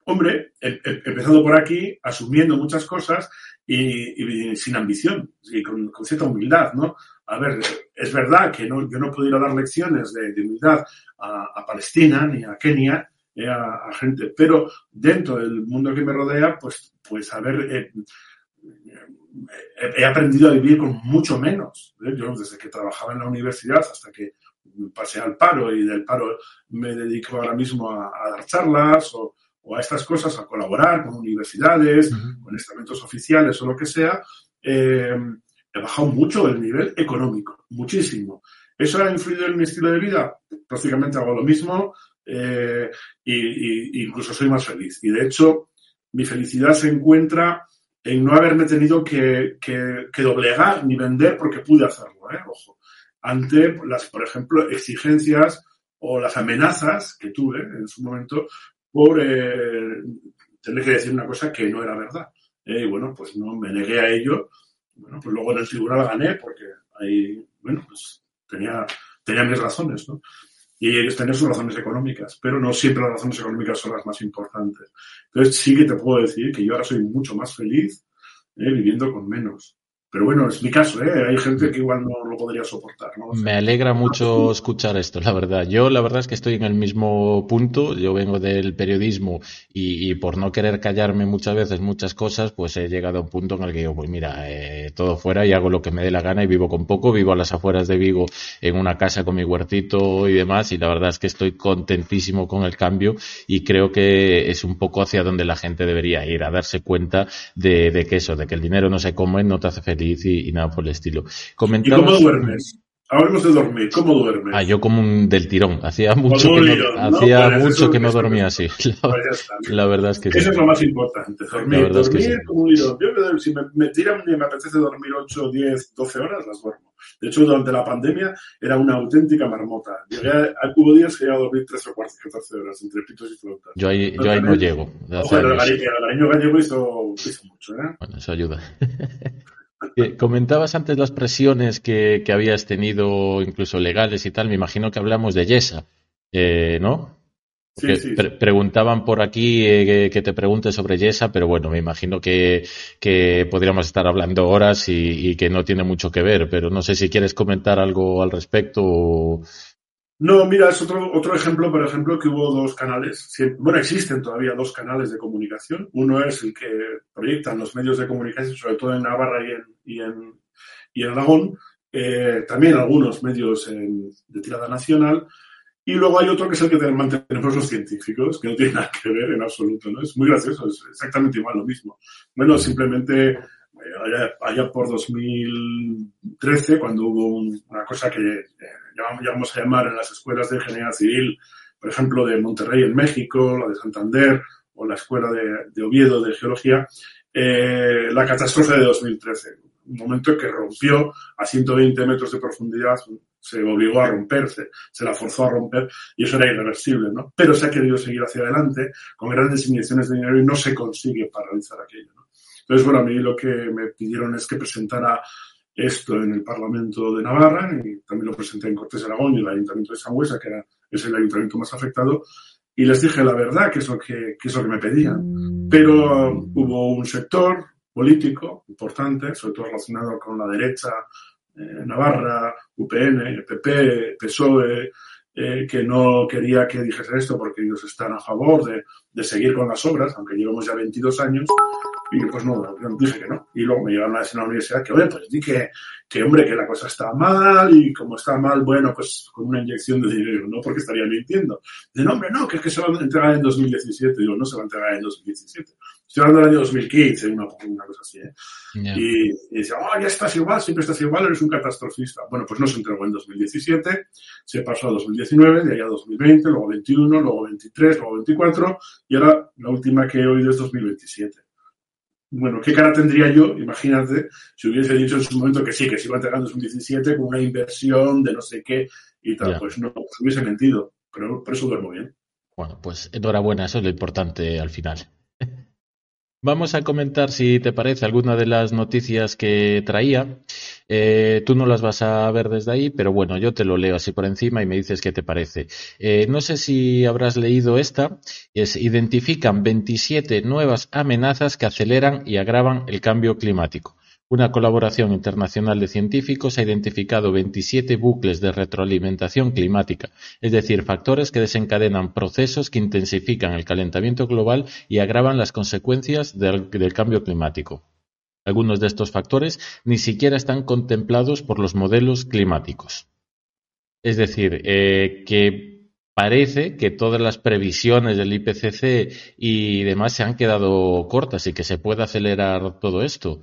[SPEAKER 3] hombre, empezando por aquí, asumiendo muchas cosas y, sin ambición y con, cierta humildad, ¿no? A ver, es verdad que no, yo no puedo ir a dar lecciones de, humildad a, Palestina ni a Kenia, a, gente. Pero dentro del mundo que me rodea, pues, pues a ver, eh, he aprendido a vivir con mucho menos. ¿eh? Yo desde que trabajaba en la universidad hasta que pasé al paro y del paro me dedico ahora mismo a, dar charlas o, a estas cosas, a colaborar con universidades, con estamentos oficiales o lo que sea, eh, he bajado mucho el nivel económico, muchísimo. ¿Eso ha influido en mi estilo de vida? Prácticamente hago lo mismo, eh, y, incluso soy más feliz. Y de hecho, mi felicidad se encuentra en no haberme tenido que, doblegar ni vender porque pude hacerlo, ¿eh? ojo, ante las, por ejemplo, exigencias o las amenazas que tuve en su momento por eh, tener que decir una cosa que no era verdad. y bueno, pues no me negué a ello. Bueno, pues luego en el tribunal gané porque ahí, bueno, pues tenía, tenía mis razones, ¿no? y ellos tienen sus razones económicas, pero no siempre las razones económicas son las más importantes. Entonces sí que te puedo decir que yo ahora soy mucho más feliz eh, viviendo con menos. Pero bueno, es mi caso, ¿eh? Hay gente que igual no lo podría soportar, ¿no?
[SPEAKER 2] Me alegra mucho escuchar esto, la verdad. Yo la verdad es que estoy en el mismo punto. Yo vengo del periodismo y, por no querer callarme muchas veces muchas cosas, pues he llegado a un punto en el que digo, pues mira, eh, todo fuera y hago lo que me dé la gana y vivo con poco. Vivo a las afueras de Vigo en una casa con mi huertito y demás y la verdad es que estoy contentísimo con el cambio y creo que es un poco hacia donde la gente debería ir, a darse cuenta de, de que eso, de que el dinero no se come, no te hace feliz y, nada por el estilo.
[SPEAKER 3] ¿Y cómo duermes? Hablemos de dormir. ¿Cómo duermes?
[SPEAKER 2] Ah, yo como un del tirón. Hacía mucho que no, hacía pues mucho que no dormía así. <laughs> La, verdad es que
[SPEAKER 3] Eso es lo más importante. Dormir, dormir como un Yo, si me, me tiran y me apetece dormir 8, 10, 12 horas, las duermo. De hecho, durante la pandemia era una auténtica marmota. Llegué a, hubo días que iba a dormir 3 o 4, 14 horas entre pitos y flautas.
[SPEAKER 2] Yo ahí, yo ahí no llego.
[SPEAKER 3] Ojo, el, el, gallego hizo, hizo mucho, ¿eh?
[SPEAKER 2] Bueno, eso ayuda. <laughs> Comentabas antes las presiones que, habías tenido, incluso legales y tal. Me imagino que hablamos de Yesa, eh, ¿no?
[SPEAKER 3] Sí, sí,
[SPEAKER 2] preguntaban por aquí eh, que te pregunte sobre Yesa, pero bueno, me imagino que, podríamos estar hablando horas y, que no tiene mucho que ver, pero no sé si quieres comentar algo al respecto. O...
[SPEAKER 3] No, mira, es otro, otro ejemplo, por ejemplo, que hubo dos canales. Bueno, existen todavía dos canales de comunicación. Uno es el que proyectan los medios de comunicación, sobre todo en Navarra y en, y en, y en Aragón. Eh, también algunos medios de tirada nacional. Y luego hay otro que es el que mantenemos los científicos, que no tiene nada que ver en absoluto, ¿no? Es muy gracioso, es exactamente igual lo mismo. Bueno, simplemente allá, por 2013, cuando hubo una cosa que eh, llamamos, a llamar en las escuelas de ingeniería civil, por ejemplo, de Monterrey en México, la de Santander o la escuela de, Oviedo de geología, eh, la catástrofe de 2013. Un momento que rompió a 120 metros de profundidad se obligó a romperse, se la forzó a romper y eso era irreversible, ¿no? Pero se ha querido seguir hacia adelante con grandes inyecciones de dinero y no se consigue paralizar aquello, ¿no? Entonces, bueno, a mí lo que me pidieron es que presentara esto en el Parlamento de Navarra y también lo presenté en Cortés Aragón y el Ayuntamiento de Sangüesa, que era, es el ayuntamiento más afectado, y les dije la verdad, que es lo que, que, es lo que me pedían. Pero hubo un sector político importante, sobre todo relacionado con la derecha eh, Navarra, UPN, PP, PSOE, eh, que no quería que dijese esto porque ellos están a favor de, de seguir con las obras, aunque llevamos ya 22 años, y pues no, dije que no. Y luego me llevaron a decir a la universidad que, oye, pues di que, que, hombre, que la cosa está mal y como está mal, bueno, pues con una inyección de dinero, ¿no? Porque estaría mintiendo. De no, hombre, no, que es que se va a entregar en 2017. Digo, no se va a entregar en 2017. Estoy hablando del año 2015, una, una cosa así, ¿eh? Yeah. Y, y decía, oh, ya estás igual, siempre estás igual, eres un catastrofista. Bueno, pues no se entregó en 2017, se pasó a 2019, de ahí a 2020, luego 21, luego 23, luego 24, y ahora la última que he oído es 2027 bueno, ¿qué cara tendría yo? Imagínate si hubiese dicho en su momento que sí, que se iba a entregar en 2017 con una inversión de no sé qué y tal. Yeah. Pues no, pues hubiese mentido, pero por eso duermo bien.
[SPEAKER 2] Bueno, pues enhorabuena, eso es lo importante al final. Vamos a comentar, si te parece, alguna de las noticias que traía. Eh, tú no las vas a ver desde ahí, pero bueno, yo te lo leo así por encima y me dices qué te parece. Eh, no sé si habrás leído esta. Es, identifican 27 nuevas amenazas que aceleran y agravan el cambio climático. Una colaboración internacional de científicos ha identificado 27 bucles de retroalimentación climática, es decir, factores que desencadenan procesos que intensifican el calentamiento global y agravan las consecuencias del, del cambio climático. Algunos de estos factores ni siquiera están contemplados por los modelos climáticos. Es decir, eh, que parece que todas las previsiones del IPCC y demás se han quedado cortas y que se puede acelerar todo esto.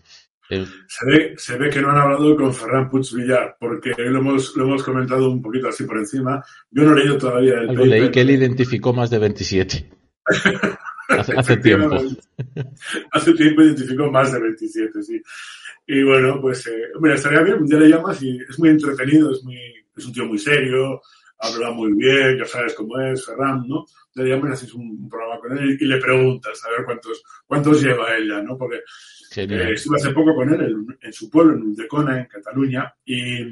[SPEAKER 3] Se, ve, se ve que no han hablado con Ferran Puig Villar, porque lo hemos, lo hemos comentado un poquito así por encima. Yo no he leído todavía el
[SPEAKER 2] Algo paper. leí que él identificó más de 27. <laughs> hace, hace tiempo.
[SPEAKER 3] hace tiempo identificó más de 27, sí. Y bueno, pues, eh, mira, estaría bien, un día le llamas y es muy entretenido, es, muy, es un tío muy serio, habla muy bien, ya sabes cómo es, Ferran, ¿no? Le llamas y haces un, programa con él y, y, le preguntas a ver cuántos, cuántos lleva ella, ¿no? Porque eh, estuve hace poco con él en, en, su pueblo, en Ulldecona, en Cataluña, y,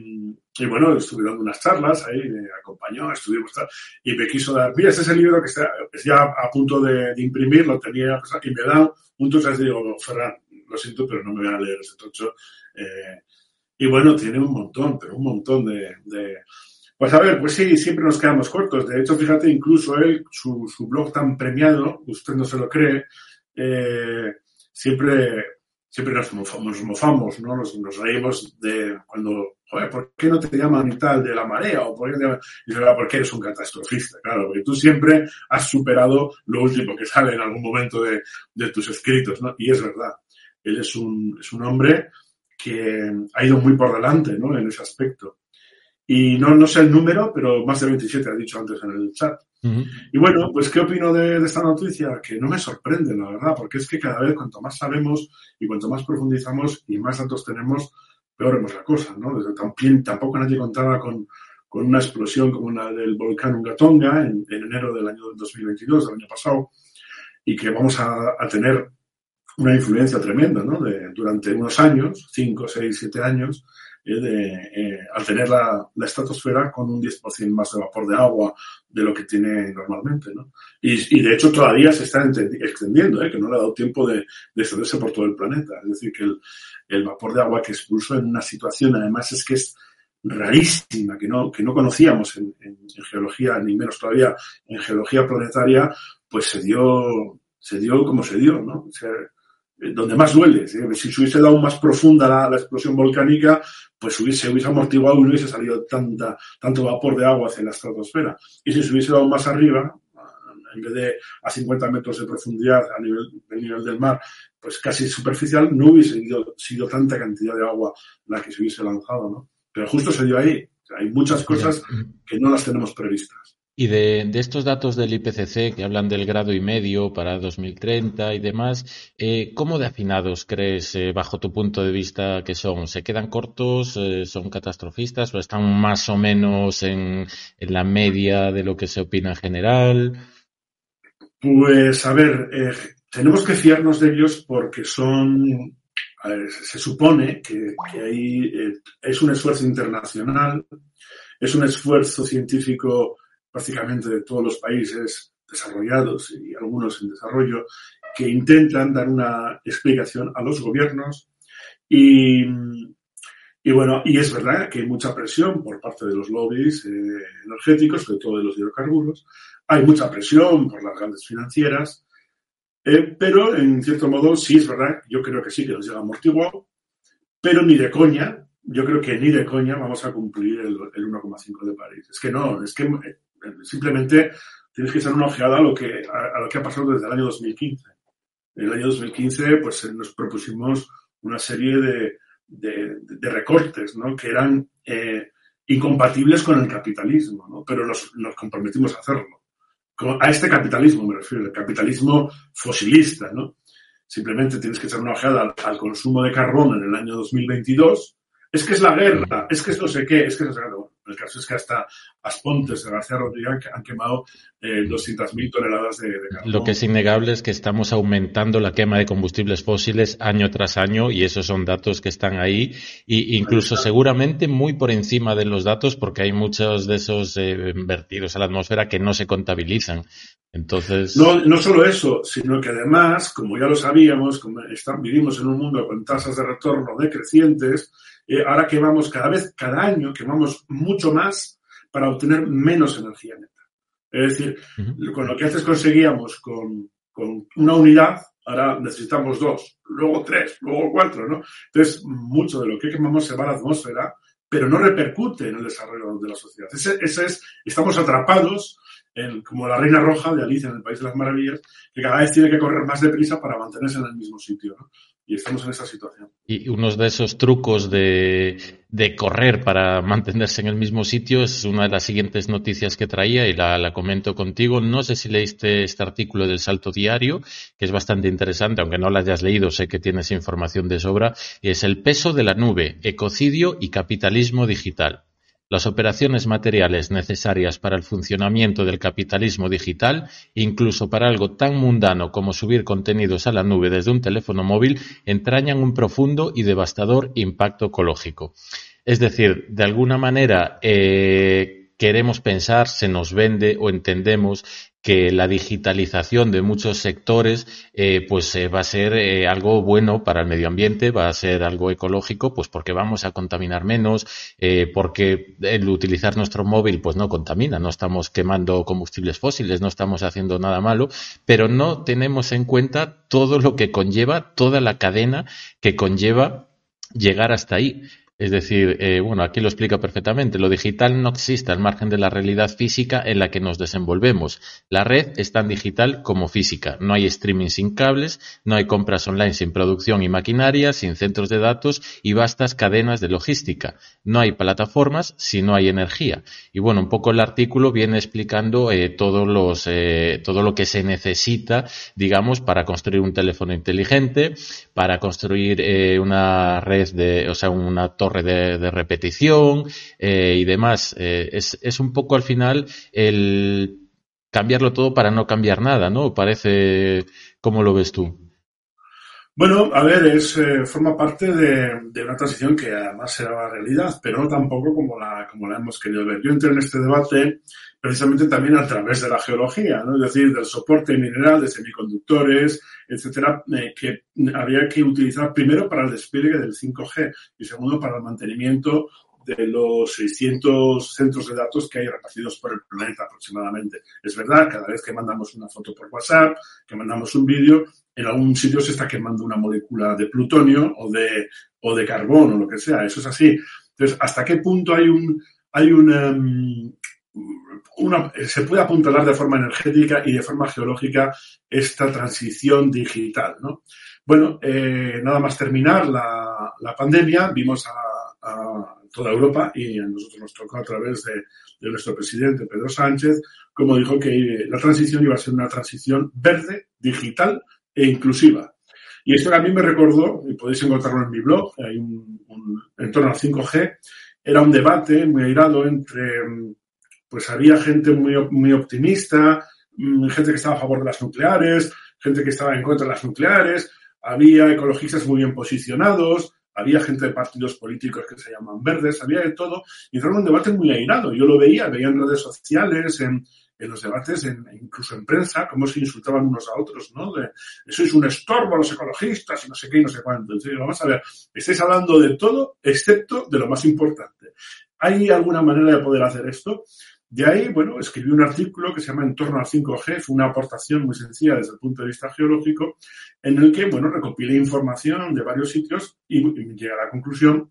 [SPEAKER 3] y, bueno, estuve dando unas charlas ahí, me acompañó, estuvimos tal, y me quiso dar, mira, este es el libro que está ya a punto de, de imprimir, lo tenía, y me da un tocho, y digo, Ferran, lo siento, pero no me voy a leer ese tocho. Eh, y bueno, tiene un montón, pero un montón de, de pues a ver, pues sí, siempre nos quedamos cortos. De hecho, fíjate, incluso él, su, su blog tan premiado, usted no se lo cree, eh, siempre, siempre nos nos mofamos ¿no? Nos, reímos de cuando, joder, ¿por qué no te llaman tal de la marea? O por qué te? Y ah, porque eres un catastrofista, claro, porque tú siempre has superado lo último que sale en algún momento de, de tus escritos, ¿no? Y es verdad. Él es un, es un hombre que ha ido muy por delante, ¿no? En ese aspecto. Y no, no sé el número, pero más de 27 ha dicho antes en el chat. Uh -huh. Y bueno, pues ¿qué opino de, de, esta noticia? Que no me sorprende, la verdad, porque es que cada vez cuanto más sabemos y cuanto más profundizamos y más datos tenemos, peor vemos la cosa, ¿no? Desde también, tampoco nadie contaba con, con una explosión como la del volcán Ungatonga en, en enero del año 2022, del año pasado, y que vamos a, a tener una influencia tremenda, ¿no? De, durante unos años, 5, 6, 7 años, de, eh, al tener la, la, estratosfera con un 10% más de vapor de agua de lo que tiene normalmente. ¿no? Y, y de hecho todavía se está extendiendo, ¿eh? que no le ha dado tiempo de, de, extenderse por todo el planeta. Es decir, que el, el, vapor de agua que expulsó en una situación, además es que es rarísima, que no, que no conocíamos en, en, en geología, ni menos todavía en geología planetaria, pues se dio, se dio como se dio, ¿no? O sea, eh, donde más duele. ¿sí? Si se hubiese dado más profunda la, la, explosión volcánica, pues hubiese, hubiese amortiguado y no hubiese salido tanta, tanto vapor de agua hacia la estratosfera. Y si se hubiese dado más arriba, en vez de a 50 metros de profundidad a nivel, del nivel del mar, pues casi superficial, no hubiese sido, sido tanta cantidad de agua la que se hubiese lanzado, ¿no? Pero justo se dio ahí. O sea, hay muchas cosas que no las tenemos previstas.
[SPEAKER 2] Y de, estos datos del IPCC que hablan del grado y medio para 2030 y demás, eh, ¿cómo de afinados crees, eh, bajo tu punto de vista, que son? ¿Se quedan cortos? Eh, ¿Son catastrofistas? ¿O están más o menos en, la media de lo que se opina en general?
[SPEAKER 3] Pues, a ver, tenemos que fiarnos de ellos porque son, se supone que, hay, es un esfuerzo internacional, es un esfuerzo científico prácticamente de todos los países desarrollados y algunos en desarrollo, que intentan dar una explicación a los gobiernos y, bueno, y es verdad que hay mucha presión por parte de los lobbies eh, energéticos, sobre todo de los hidrocarburos, hay mucha presión por las grandes financieras, eh, pero en cierto modo sí es verdad, yo creo que sí que nos llega amortiguado, pero ni de coña, yo creo que ni de coña vamos a cumplir el, el 1,5 de París. Es que no, es que Simplemente tienes que echar una ojeada a lo que, a, lo que ha pasado desde el año 2015. En el año 2015 pues, eh, nos propusimos una serie de, recortes ¿no? que eran eh, incompatibles con el capitalismo, ¿no? pero nos, nos comprometimos a hacerlo. A este capitalismo me refiero, el capitalismo fosilista. ¿no? Simplemente tienes que echar una ojeada al, consumo de carbón en el año 2022 es que es la guerra, es que es no sé qué, es que es no El caso es que hasta Aspontes de García Rodríguez han quemado eh, 200.000 toneladas de, carbón.
[SPEAKER 2] Lo que es innegable es que estamos aumentando la quema de combustibles fósiles año tras año y esos son datos que están ahí y incluso seguramente muy por encima de los datos porque hay muchos de esos eh, vertidos a la atmósfera que no se contabilizan. Entonces...
[SPEAKER 3] No, no solo eso, sino que además, como ya lo sabíamos, como vivimos en un mundo con tasas de retorno decrecientes, eh, ahora quemamos cada vez, cada año, quemamos mucho más para obtener menos energía neta. Es decir, con lo que antes conseguíamos con, con, una unidad, ahora necesitamos dos, luego tres, luego cuatro, ¿no? Entonces, mucho de lo que quemamos se va a la atmósfera, pero no repercute en el desarrollo de la sociedad. Ese, ese es, estamos atrapados en, como la reina roja de Alicia en el País de las Maravillas, que cada vez tiene que correr más deprisa para mantenerse en el mismo sitio. ¿no? y estamos en esa situación.
[SPEAKER 2] Y uno de esos trucos de, de, correr para mantenerse en el mismo sitio es una de las siguientes noticias que traía y la, la, comento contigo. No sé si leíste este artículo del Salto Diario, que es bastante interesante, aunque no lo hayas leído, sé que tienes información de sobra, es el peso de la nube, ecocidio y capitalismo digital. Las operaciones materiales necesarias para el funcionamiento del capitalismo digital, incluso para algo tan mundano como subir contenidos a la nube desde un teléfono móvil, entrañan un profundo y devastador impacto ecológico. Es decir, de alguna manera eh, queremos pensar, se nos vende o entendemos que la digitalización de muchos sectores eh, pues eh, va a ser eh, algo bueno para el medio ambiente, va a ser algo ecológico, pues porque vamos a contaminar menos, porque el utilizar nuestro móvil pues no contamina, no estamos quemando combustibles fósiles, no estamos haciendo nada malo, pero no tenemos en cuenta todo lo que conlleva, toda la cadena que conlleva llegar hasta ahí. Es decir, eh, bueno, aquí lo explica perfectamente. Lo digital no existe al margen de la realidad física en la que nos desenvolvemos. La red es tan digital como física. No hay streaming sin cables, no hay compras online sin producción y maquinaria, sin centros de datos y vastas cadenas de logística. No hay plataformas si no hay energía. Y bueno, un poco el artículo viene explicando eh, todos los, eh, todo lo que se necesita, digamos, para construir un teléfono inteligente, para construir eh, una red de, o sea, una de, repetición eh, y demás. Eh, es, es, un poco al final el cambiarlo todo para no cambiar nada, ¿no? Parece, ¿cómo lo ves tú?
[SPEAKER 3] Bueno, a ver, es, eh, forma parte de, de, una transición que además será la realidad, pero no tampoco como la, como la hemos querido ver. Yo entré en este debate precisamente también a través de la geología, ¿no? es decir, del soporte mineral de semiconductores, etcétera, eh, que había que utilizar primero para el despliegue del 5G y segundo para el mantenimiento de los 600 centros de datos que hay repartidos por el planeta aproximadamente. Es verdad, cada vez que mandamos una foto por WhatsApp, que mandamos un vídeo, en algún sitio se está quemando una molécula de plutonio o de, o de carbón o lo que sea. Eso es así. Entonces, ¿hasta qué punto hay un, hay una, mm, se puede apuntalar de forma energética y de forma geológica esta transición digital. ¿no? Bueno, eh, nada más terminar la, la pandemia, vimos a, a, toda Europa y a nosotros nos tocó a través de, de nuestro presidente Pedro Sánchez, como dijo que la transición iba a ser una transición verde, digital e inclusiva. Y esto mí me recordó, y podéis encontrarlo en mi blog, hay un, un, en torno al 5G, era un debate muy airado entre, pues había gente muy, muy optimista, mm, gente que estaba a favor de las nucleares, gente que estaba en contra de las nucleares, había ecologistas muy bien posicionados, había gente de partidos políticos que se llaman verdes, había de todo, y era un debate muy airado. Yo lo veía, veía en redes sociales, en, en los debates, en, incluso en prensa, cómo se insultaban unos a otros, ¿no? De, eso es un estorbo a los ecologistas y no sé qué y no sé cuánto. Entonces, vamos a ver, estáis hablando de todo excepto de lo más importante. ¿Hay alguna manera de poder hacer esto? De ahí, bueno, escribí un artículo que se llama En torno al 5G, fue una aportación muy sencilla desde el punto de vista geológico, en el que, bueno, recopilé información de varios sitios y, y llegué a la conclusión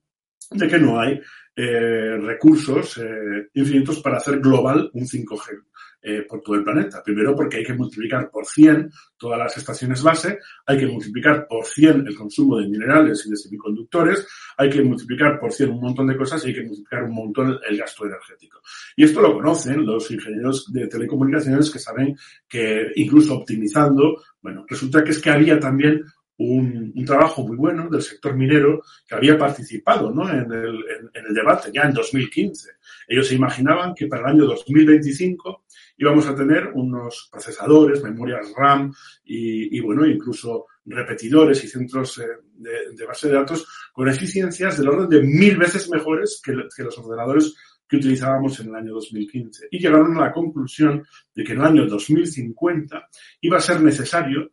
[SPEAKER 3] de que no hay eh, recursos eh, infinitos para hacer global un 5G eh, por todo el planeta. Primero porque hay que multiplicar por 100 todas las estaciones base, hay que multiplicar por 100 el consumo de minerales y de semiconductores, hay que multiplicar por 100 un montón de cosas y hay que multiplicar un montón el gasto energético. Y esto lo conocen los ingenieros de telecomunicaciones que saben que incluso optimizando, bueno, resulta que es que había también un, un, trabajo muy bueno del sector minero que había participado ¿no? en, el, en, en, el, debate ya en 2015. Ellos se imaginaban que para el año 2025 íbamos a tener unos procesadores, memorias RAM y, y bueno, incluso repetidores y centros eh, de, base de datos con eficiencias del orden de mil veces mejores que, que los ordenadores que utilizábamos en el año 2015. Y llegaron a la conclusión de que en el año 2050 iba a ser necesario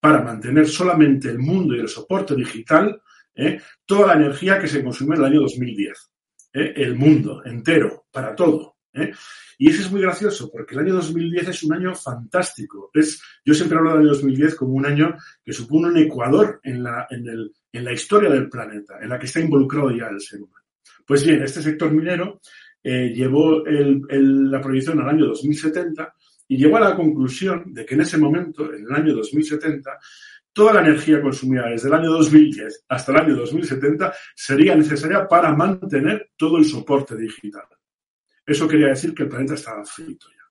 [SPEAKER 3] para mantener solamente el mundo y el soporte digital ¿eh? toda la energía que se consumió en el año 2010. ¿eh? El mundo entero, para todo. ¿Eh? Y eso es muy gracioso, porque el año 2010 es un año fantástico. Es, yo siempre hablo del año 2010 como un año que supone un ecuador en la, en, el, en la historia del planeta, en la que está involucrado ya el ser humano. Pues bien, este sector minero eh, llevó la proyección al año 2070 y llegó a la conclusión de que en ese momento, en el año 2070, toda la energía consumida desde el año 2010 hasta el año 2070 sería necesaria para mantener todo el soporte digital. Eso quería decir que el planeta estaba frito ya.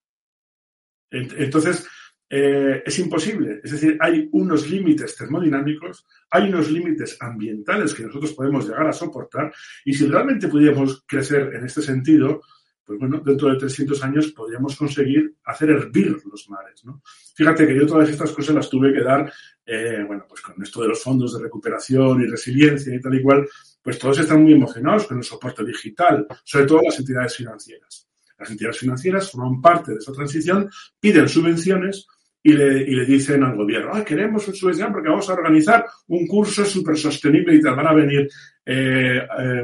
[SPEAKER 3] Entonces, eh, es imposible. Es decir, hay unos límites termodinámicos, hay unos límites ambientales que nosotros podemos llegar a soportar y si realmente pudiéramos crecer en este sentido, pues bueno, dentro de 300 años podríamos conseguir hacer hervir los mares, ¿no? Fíjate que yo todas estas cosas las tuve que dar, eh, bueno, pues con esto de los fondos de recuperación y resiliencia y tal y cual, pues todos están muy emocionados con el soporte digital, sobre todo las entidades financieras. Las entidades financieras forman parte de esa transición, piden subvenciones y le, y le dicen al gobierno, ah, queremos subvención porque vamos a organizar un curso súper sostenible y tal. Van a venir eh, eh,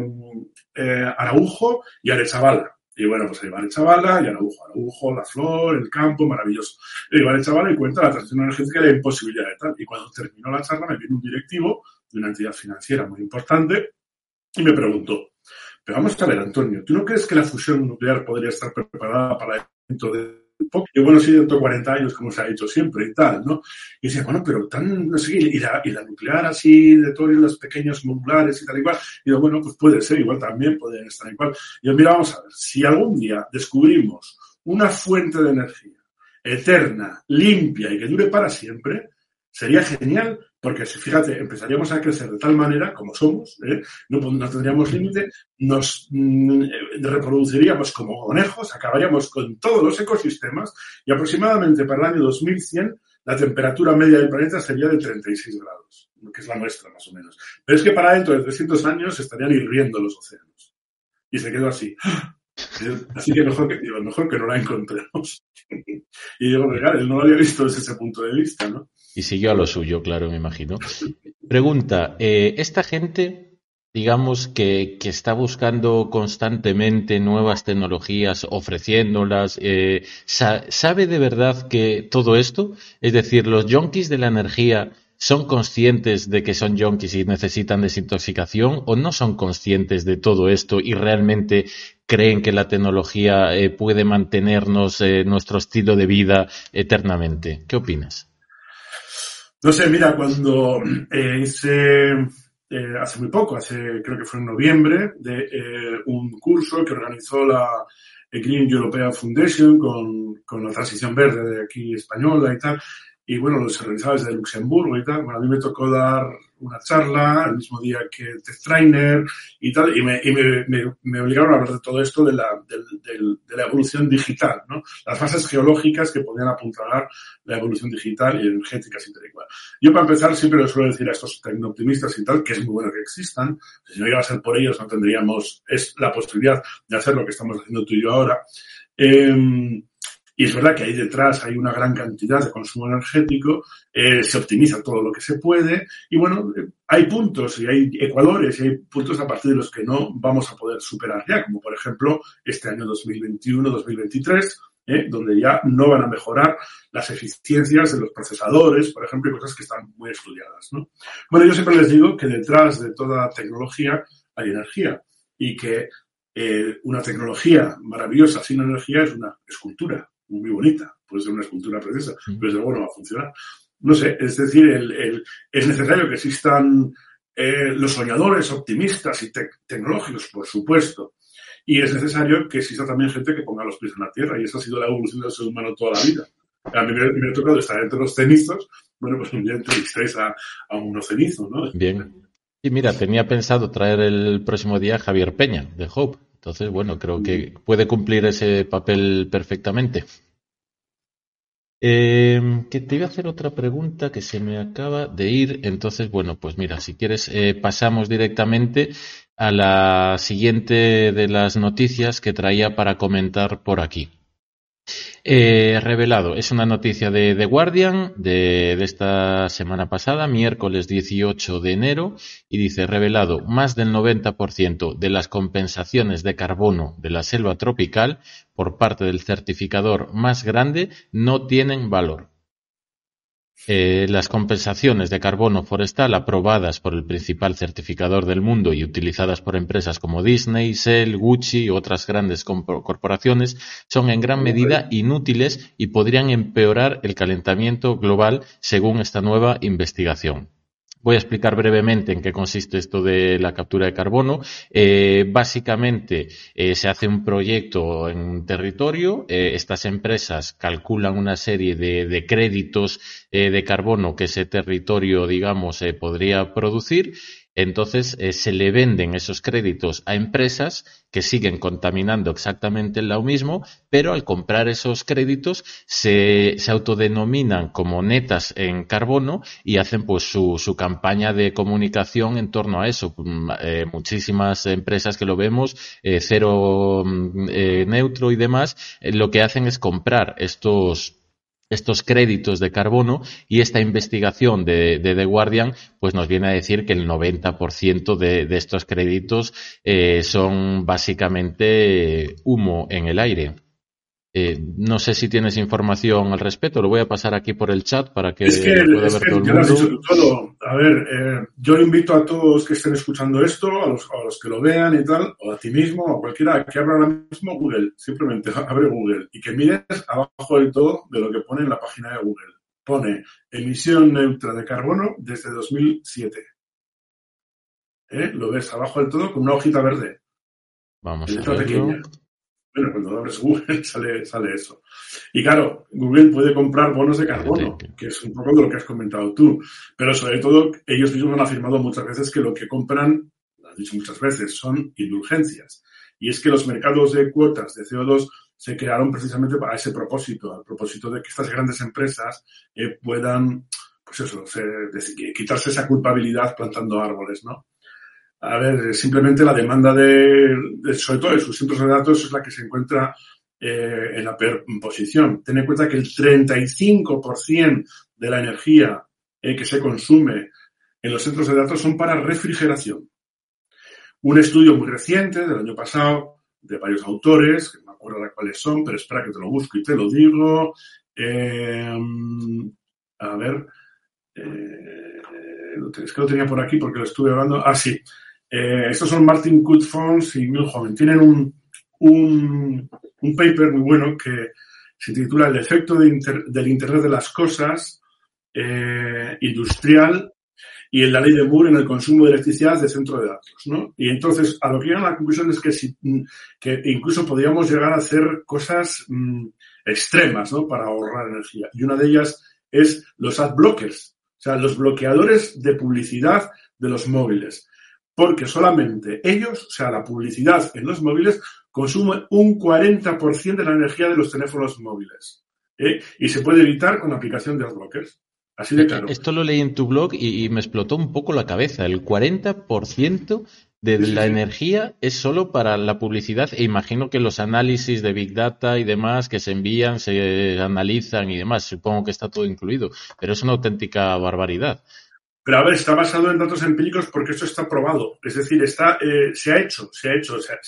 [SPEAKER 3] eh, Araujo y Arechavala y bueno, pues ahí va el chavala, y Araujo, Araujo, la flor, el campo, maravilloso. Y va el chavala y cuenta la transición energética y la imposibilidad de tal. Y cuando terminó la charla me viene un directivo de una entidad financiera muy importante y me preguntó, pero vamos a ver, Antonio, ¿tú no crees que la fusión nuclear podría estar preparada para dentro de poco. Y bueno, sí, dentro de 40 años, como se ha dicho siempre y tal, ¿no? Y decía, bueno, pero tan, no sé, y la, y la nuclear así, de todos los pequeños modulares y tal y cual. Y yo, bueno, pues puede ser, igual también pueden estar igual. Y yo, mira, vamos a ver, si algún día descubrimos una fuente de energía eterna, limpia y que dure para siempre, sería genial porque fíjate, empezaríamos a crecer de tal manera como somos, ¿eh? no, tendríamos límite, nos mm, reproduciríamos como conejos, acabaríamos con todos los ecosistemas y aproximadamente para el año 2100 la temperatura media del planeta sería de 36 grados, que es la nuestra más o menos. Pero es que para dentro de 300 años estarían hirviendo los océanos. Y se quedó así. Así que mejor que, mejor que no la encontremos. <laughs> y digo, claro, él no lo había visto desde ese punto de vista, ¿no?
[SPEAKER 2] Y siguió a lo suyo, claro, me imagino. Pregunta, eh, esta gente, digamos, que, que, está buscando constantemente nuevas tecnologías, ofreciéndolas, eh, sa ¿sabe de verdad que todo esto, es decir, los yonkis de la energía, son conscientes de que son yonkis y necesitan desintoxicación o no son conscientes de todo esto y realmente creen que la tecnología eh, puede mantenernos eh, nuestro estilo de vida eternamente? ¿Qué opinas?
[SPEAKER 3] No sé, mira, cuando eh, hice hace muy poco, hace creo que fue en noviembre, un curso que organizó la Green European Foundation con, con la transición verde de aquí española y tal. Y bueno, los organizaba desde Luxemburgo y tal. Bueno, a mí me tocó dar una charla el mismo día que Test Trainer y tal, y, me, y me, me, obligaron a hablar de todo esto de la, de, la evolución digital, ¿no? Las fases geológicas que podían apuntalar la evolución digital y energética y tal igual. Yo, para empezar, siempre les suelo decir a estos tecnooptimistas y tal, que es muy bueno que existan. Si no iba a ser por ellos, no tendríamos es la posibilidad de hacer lo que estamos haciendo tú y yo ahora. Eh, y es verdad que ahí detrás hay una gran cantidad de consumo energético, eh, se optimiza todo lo que se puede y bueno, eh, hay puntos y hay ecuadores y hay puntos a partir de los que no vamos a poder superar ya, como por ejemplo este año 2021-2023, eh, donde ya no van a mejorar las eficiencias de los procesadores, por ejemplo, y cosas que están muy estudiadas. ¿no? Bueno, yo siempre les digo que detrás de toda tecnología hay energía y que eh, una tecnología maravillosa sin energía es una escultura muy bonita, puede ser una escultura preciosa, pero desde luego no va a funcionar. No sé, es decir, el, el, es necesario que existan eh, los soñadores optimistas y tecnológicos, por supuesto. Y es necesario que exista también gente que ponga los pies en la tierra, y esa ha sido la evolución del ser humano toda la vida. A mí me, me ha tocado estar entre los cenizos, bueno, pues un día entrevistáis a, a unos cenizos, ¿no?
[SPEAKER 2] Bien. Y mira, tenía pensado traer el próximo día a Javier Peña, de Hope. Entonces, bueno, creo que puede cumplir ese papel perfectamente. Eh, que te iba a hacer otra pregunta que se me acaba de ir. Entonces, bueno, pues mira, si quieres, eh, pasamos directamente a la siguiente de las noticias que traía para comentar por aquí. Eh, revelado, es una noticia de The Guardian de, de, esta semana pasada, miércoles 18 de enero, y dice, revelado, más del 90% de las compensaciones de carbono de la selva tropical por parte del certificador más grande no tienen valor. Eh, las compensaciones de carbono forestal aprobadas por el principal certificador del mundo y utilizadas por empresas como Disney, Shell, Gucci y otras grandes corporaciones son en gran medida inútiles y podrían empeorar el calentamiento global según esta nueva investigación. Voy a explicar brevemente en qué consiste esto de la captura de carbono. Eh, básicamente eh, se hace un proyecto en un territorio. Eh, estas empresas calculan una serie de, créditos de carbono que ese territorio, digamos, podría producir entonces eh, se le venden esos créditos a empresas que siguen contaminando exactamente lo mismo, pero al comprar esos créditos se, se autodenominan como netas en carbono y hacen pues su, su campaña de comunicación en torno a eso. Mm, eh, muchísimas empresas que lo vemos, eh, cero mm, neutro y demás, lo que hacen es comprar estos estos créditos de carbono y esta investigación de, de, The Guardian pues nos viene a decir que el 90% de, de estos créditos eh, son básicamente humo en el aire. Eh, no sé si tienes información al respecto, lo voy a pasar aquí por el chat para que,
[SPEAKER 3] es que pueda es ver que todo el mundo. Dicho todo. A ver, eh, yo invito a todos que estén escuchando esto, a los, a los, que lo vean y tal, o a ti mismo, o a cualquiera que abra ahora mismo Google, simplemente <laughs> abre Google y que mires abajo del todo de lo que pone en la página de Google. Pone emisión neutra de carbono desde 2007. ¿Eh? Lo ves abajo del todo con una hojita verde.
[SPEAKER 2] Vamos a verlo. Pequeña.
[SPEAKER 3] Bueno, cuando abres Google <laughs> sale, sale eso. Y claro, Google puede comprar bonos de carbono, que es un poco de lo que has comentado tú. Pero sobre todo, ellos mismos han afirmado muchas veces que lo que compran, lo han dicho muchas veces, son indulgencias. Y es que los mercados de cuotas de CO2 se crearon precisamente para ese propósito, al propósito de que estas grandes empresas eh, puedan, pues eso, se, de, quitarse esa culpabilidad plantando árboles, ¿no? A ver, simplemente la demanda de, sobre todo de sus centros de datos es la que se encuentra eh, en la peor posición. Ten en cuenta que el 35% de la energía eh, que se consume en los centros de datos son para refrigeración. Un estudio muy reciente del año pasado de varios autores, que no me acuerdo de cuáles son, pero espera que te lo busco y te lo digo. Eh, a ver, eh, es que lo tenía por aquí porque lo estuve hablando. Ah, sí. Eh, estos son Martin Cutfons y Bill Hoven. Tienen un, un, un, paper muy bueno que se titula El efecto del Internet de las cosas eh, industrial y en la ley de Moore en el consumo de electricidad de centro de datos, ¿no? Y entonces, a lo que llegan a la conclusión es que, si, que incluso podríamos llegar a hacer cosas mm, extremas, ¿no? Para ahorrar energía. Y una de ellas es los ad blockers, o sea, los bloqueadores de publicidad de los móviles. Porque solamente ellos, o sea, la publicidad en los móviles, consume un 40% de la energía de los teléfonos móviles. ¿eh? Y se puede evitar con la aplicación de adblockers. Así de claro.
[SPEAKER 2] Esto lo leí en tu blog y, me explotó un poco la cabeza. El 40% de la energía es solo para la publicidad e imagino que los análisis de Big Data y demás que se envían, se analizan y demás, supongo que está todo incluido, pero es una auténtica barbaridad.
[SPEAKER 3] Pero a ver, está basado en datos empíricos porque esto está probado. Es decir, está, eh, se ha hecho, se ha hecho, se ha,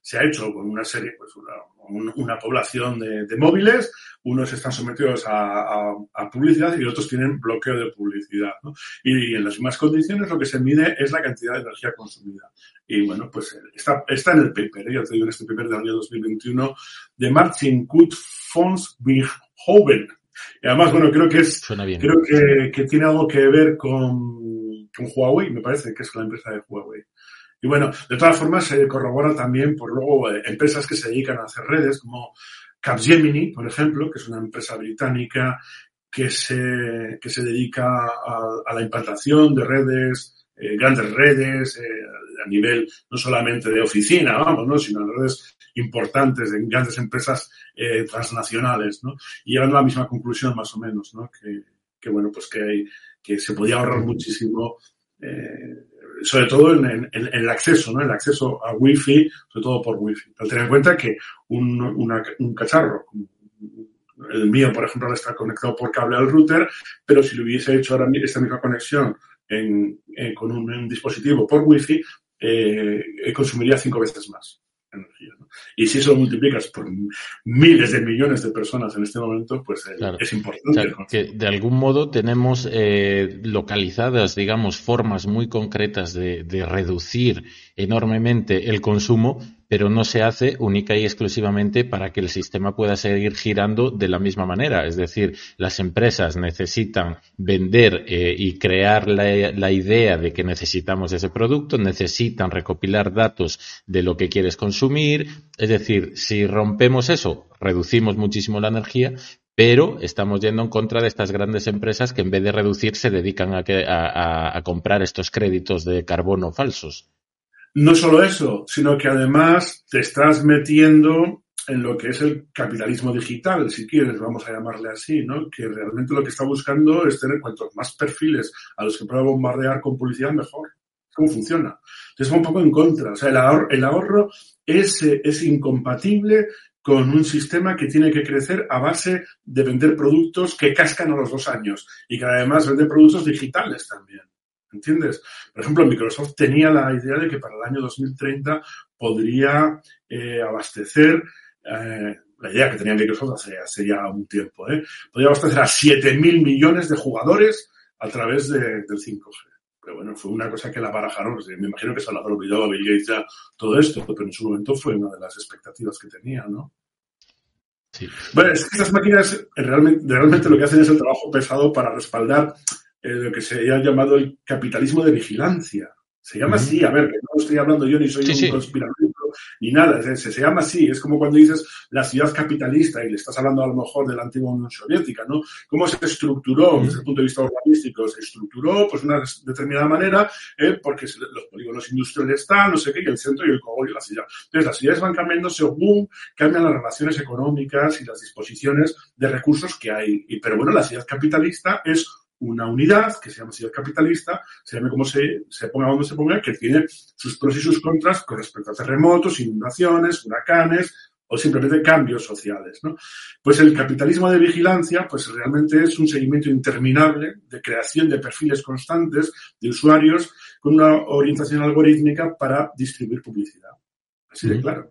[SPEAKER 3] se ha, hecho con una serie, pues una, una población de, de, móviles, unos están sometidos a, a, a, publicidad y otros tienen bloqueo de publicidad. ¿no? Y, y, en las mismas condiciones lo que se mide es la cantidad de energía consumida. Y bueno, pues está, está en el paper, ¿eh? ya te digo, en este paper del año 2021 de Martin Kut Hoven y además, bueno, creo que es, creo que, que, tiene algo que ver con, con, Huawei, me parece que es la empresa de Huawei. Y bueno, de todas formas se corrobora también por luego eh, empresas que se dedican a hacer redes, como Capgemini, por ejemplo, que es una empresa británica que se, que se dedica a, a la implantación de redes, eh, grandes redes, eh, a nivel no solamente de oficina, vamos, ¿no? sino de redes importantes en grandes empresas eh, transnacionales, ¿no? Y llegan a la misma conclusión más o menos, ¿no? Que, que bueno, pues que, hay, que se podía ahorrar muchísimo, sobre todo en, el acceso, ¿no? El acceso a Wi-Fi, sobre todo por Wi-Fi. Pero ten en cuenta que un, un cacharro, el mío, por ejemplo, está conectado por cable al router, pero si lo hubiese hecho ahora esta misma conexión en, eh, con un, un, dispositivo por Wi-Fi, eh, consumiría cinco veces más energía. ¿no? Y si eso lo multiplicas por miles de millones de personas en este momento, pues eh, claro. es importante.
[SPEAKER 2] O sea, que de algún modo tenemos eh, localizadas, digamos, formas muy concretas de, de reducir enormemente el consumo, pero no se hace única y exclusivamente para que el sistema pueda seguir girando de la misma manera. Es decir, las empresas necesitan vender eh, y crear la, idea de que necesitamos ese producto, necesitan recopilar datos de lo que quieres consumir. Es decir, si rompemos eso, reducimos muchísimo la energía, pero estamos yendo en contra de estas grandes empresas que en vez de reducir se dedican a comprar estos créditos de carbono falsos.
[SPEAKER 3] No solo eso, sino que además te estás metiendo en lo que es el capitalismo digital, si quieres, vamos a llamarle así, ¿no? Que realmente lo que está buscando es tener cuantos más perfiles a los que pueda bombardear con publicidad, mejor. ¿Cómo funciona? Entonces va un poco en contra. O sea, el ahorro, ahorro es, es incompatible con un sistema que tiene que crecer a base de vender productos que cascan a los dos años y que además vende productos digitales también. ¿Entiendes? Por ejemplo, Microsoft tenía la idea de que para el año 2030 podría eh, abastecer, eh, la idea que tenía Microsoft hace, hace ya un tiempo, ¿eh? podría abastecer a 7.000 millones de jugadores a través de, del 5G. Pero bueno, fue una cosa que la barajaron. Me imagino que se lo habrá olvidado a Bill Gates ya todo esto, pero en su momento fue una de las expectativas que tenía, ¿no? Sí. Bueno, es que estas máquinas realmente, realmente lo que hacen es el trabajo pesado para respaldar eh, lo que se ha llamado el capitalismo de vigilancia. Se llama así, a ver, que no estoy hablando yo ni soy sí, un sí. conspirador ni nada, se, se, llama así, es como cuando dices la ciudad capitalista y le estás hablando a lo mejor de la antigua Unión Soviética, ¿no? ¿Cómo se estructuró desde el punto de vista urbanístico? Se estructuró pues de una determinada manera eh, porque los polígonos industriales están, no sé qué, y el centro y el cogollo y la ciudad. Entonces las ciudades van cambiando según cambian las relaciones económicas y las disposiciones de recursos que hay. Y, pero bueno, la ciudad capitalista es una unidad que se llama ciudad capitalista, se llame como se, se ponga donde se ponga, que tiene sus pros y sus contras con respecto a terremotos, inundaciones, huracanes o simplemente cambios sociales. ¿no? Pues el capitalismo de vigilancia, pues realmente es un seguimiento interminable de creación de perfiles constantes de usuarios con una orientación algorítmica para distribuir publicidad. Así de claro.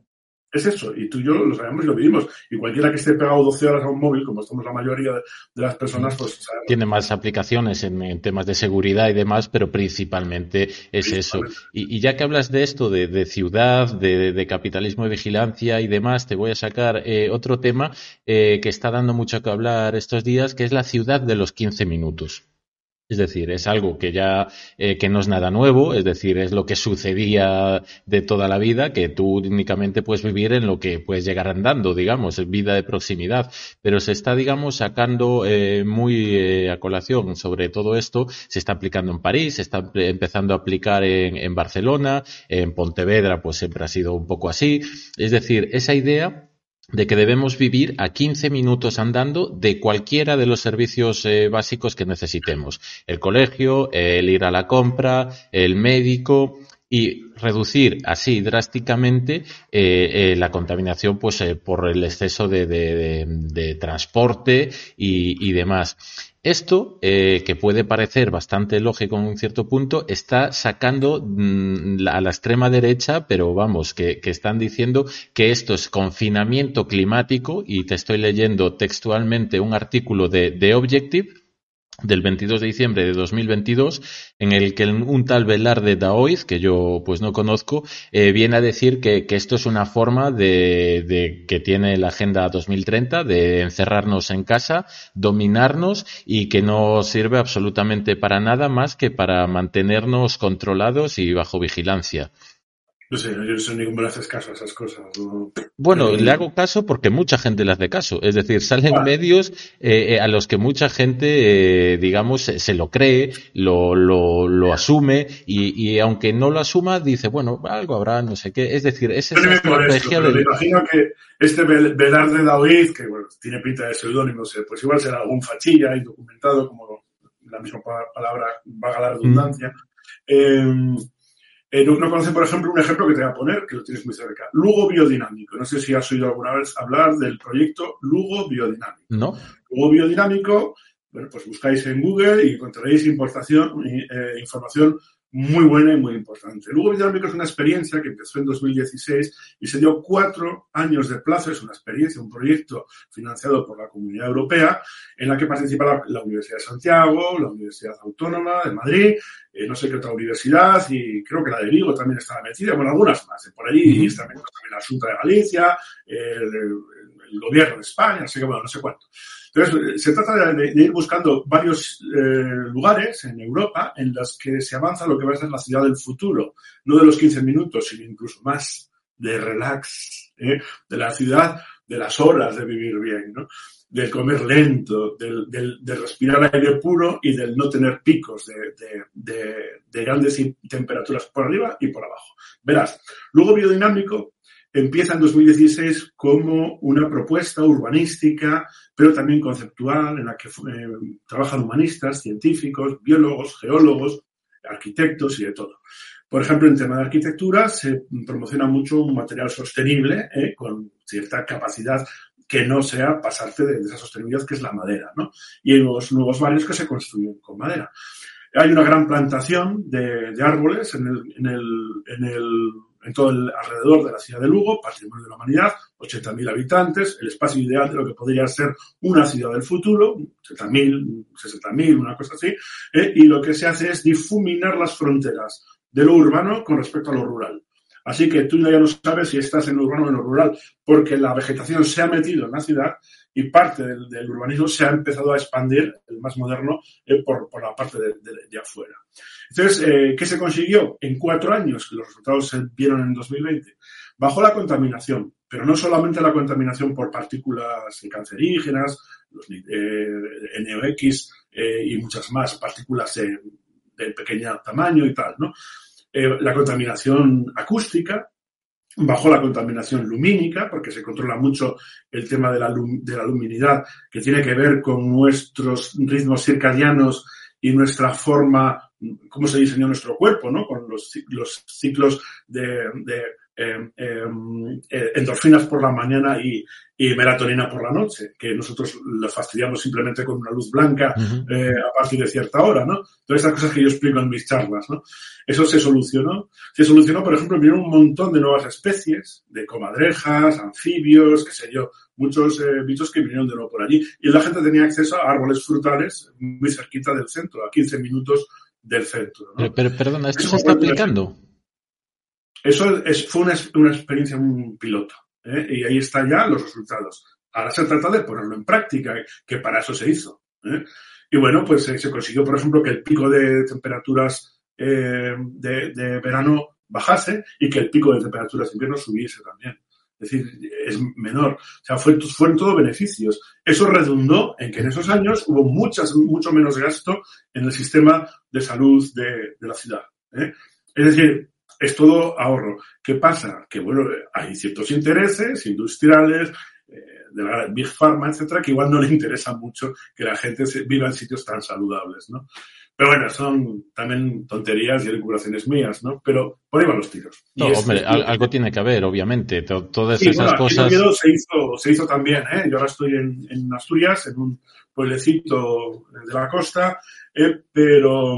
[SPEAKER 3] Es eso, y tú y yo lo sabemos y lo vivimos. Y cualquiera que esté pegado 12 horas a un móvil, como estamos la mayoría de, las personas, pues...
[SPEAKER 2] Sabemos. Tiene más aplicaciones en, en, temas de seguridad y demás, pero principalmente es eso. Y, y, ya que hablas de esto, de, de ciudad, de, de, capitalismo de vigilancia y demás, te voy a sacar eh, otro tema eh, que está dando mucho que hablar estos días, que es la ciudad de los 15 minutos. Es decir, es algo que ya eh, que no es nada nuevo, es decir, es lo que sucedía de toda la vida, que tú únicamente puedes vivir en lo que puedes llegar andando, digamos, es vida de proximidad. Pero se está, digamos, sacando eh, muy eh, a colación sobre todo esto, se está aplicando en París, se está empezando a aplicar en, en Barcelona, en Pontevedra, pues siempre ha sido un poco así. Es decir, esa idea de que debemos vivir a 15 minutos andando de cualquiera de los servicios eh, básicos que necesitemos. El colegio, el ir a la compra, el médico y reducir así drásticamente eh, eh, la contaminación pues por el exceso de, transporte y demás. Esto, eh, que puede parecer bastante lógico en un cierto punto, está sacando mm, a la extrema derecha, pero vamos, que, que, están diciendo que esto es confinamiento climático, y te estoy leyendo textualmente un artículo de, de Objective, del 22 de diciembre de 2022, en el que un tal Velarde Daoiz, que yo pues no conozco, eh, viene a decir que, que, esto es una forma de, de, que tiene la Agenda 2030 de encerrarnos en casa, dominarnos y que no sirve absolutamente para nada más que para mantenernos controlados y bajo vigilancia.
[SPEAKER 3] No sé, yo no sé ni cómo le haces caso a esas cosas. ¿no?
[SPEAKER 2] Bueno, le hago caso porque mucha gente le hace caso. Es decir, salen medios eh, a los que mucha gente, eh, digamos, se, lo cree, lo, lo, lo asume y, y, aunque no lo asuma, dice, bueno, algo habrá, no sé qué. Es decir, es esa
[SPEAKER 3] estrategia del... Me imagino que este Velarde Daoiz, que bueno, tiene pinta de seudónimo, pues igual será algún fachilla indocumentado, como la misma palabra vaga la redundancia. Mm. Eh, eh, no, no conocen, por ejemplo, un ejemplo que te voy a poner, que lo tienes muy cerca. Lugo Biodinámico. No sé si has oído alguna vez hablar del proyecto Lugo Biodinámico.
[SPEAKER 2] No.
[SPEAKER 3] Lugo Biodinámico, bueno, pues buscáis en Google y encontraréis importación, eh, información muy buena y muy importante. Luego Biodinámico es una experiencia que empezó en 2016 y se dio cuatro años de plazo. Es una experiencia, un proyecto financiado por la Comunidad Europea en la que participa la, la Universidad de Santiago, la Universidad Autónoma de Madrid, eh, no sé qué otra universidad y creo que la de Vigo también estaba metida, bueno, algunas más. Por ahí también, también la Junta de Galicia, el, el, el, gobierno de España, así que bueno, no sé cuánto. Entonces, se trata de, ir buscando varios eh, lugares en Europa en los que se avanza lo que va a ser la ciudad del futuro, no de los 15 minutos, sino incluso más de relax, ¿eh? de la ciudad de las horas de vivir bien, ¿no? del comer lento, del, de respirar aire puro y del no tener picos de, de, de, grandes temperaturas por arriba y por abajo. Verás, luego biodinámico empieza en 2016 como una propuesta urbanística, pero también conceptual, en la que eh, trabajan humanistas, científicos, biólogos, geólogos, arquitectos y de todo. Por ejemplo, en tema de arquitectura se promociona mucho un material sostenible, eh, con cierta capacidad que no sea pasarte de, esa sostenibilidad que es la madera, ¿no? Y hay nuevos, nuevos barrios que se construyen con madera. Hay una gran plantación de, de árboles en el, en el, en el en todo el alrededor de la ciudad de Lugo, patrimonio de la humanidad, 80.000 habitantes, el espacio ideal de lo que podría ser una ciudad del futuro, 70.000, 60.000, una cosa así, eh, y lo que se hace es difuminar las fronteras de lo urbano con respecto a lo rural. Así que tú ya no sabes si estás en urbano o en rural, porque la vegetación se ha metido en la ciudad y parte del, urbanismo se ha empezado a expandir, el más moderno, eh, por, la parte de, afuera. Entonces, eh, ¿qué se consiguió? En cuatro años, que los resultados se vieron en 2020, bajó la contaminación, pero no solamente la contaminación por partículas cancerígenas, los eh, NOx y muchas más partículas de pequeño tamaño y tal, ¿no? Eh, la contaminación acústica, bajó la contaminación lumínica, porque se controla mucho el tema de la, de la luminidad, que tiene que ver con nuestros ritmos circadianos y nuestra forma, cómo se diseñó nuestro cuerpo, ¿no? Con los, los ciclos de eh, eh, endorfinas por la mañana y, y, melatonina por la noche, que nosotros lo fastidiamos simplemente con una luz blanca uh -huh. eh, a partir de cierta hora, ¿no? Todas estas cosas que yo explico en mis charlas, ¿no? Eso se solucionó. Se solucionó, por ejemplo, vinieron un montón de nuevas especies, de comadrejas, anfibios, qué sé yo, muchos eh, bichos que vinieron de nuevo por allí. Y la gente tenía acceso a árboles frutales muy cerquita del centro, a 15 minutos del centro. ¿no?
[SPEAKER 2] Pero, pero perdona, ¿esto Eso se está aplicando?
[SPEAKER 3] Eso es, fue una, una experiencia un piloto. ¿eh? Y ahí están ya los resultados. Ahora se trata de ponerlo en práctica, que para eso se hizo. ¿eh? Y bueno, pues se consiguió, por ejemplo, que el pico de temperaturas de, de verano bajase y que el pico de temperaturas de invierno subiese también. Es decir, es menor. O sea, fue, fueron todo beneficios. Eso redundó en que en esos años hubo muchas, mucho menos gasto en el sistema de salud de, de la ciudad. ¿eh? Es decir, es todo ahorro. ¿Qué pasa? Que, bueno, hay ciertos intereses industriales, eh, de la Big Pharma, etcétera, que igual no le interesa mucho que la gente viva en sitios tan saludables, ¿no? Pero bueno, son también tonterías y recuperaciones mías, ¿no? Pero por ahí van los tiros.
[SPEAKER 2] No, hombre, algo tiene que haber, obviamente. Todas esas cosas.
[SPEAKER 3] Se hizo, se hizo también, ¿eh? Yo ahora estoy en, en Asturias, en un pueblecito de la costa, eh, pero,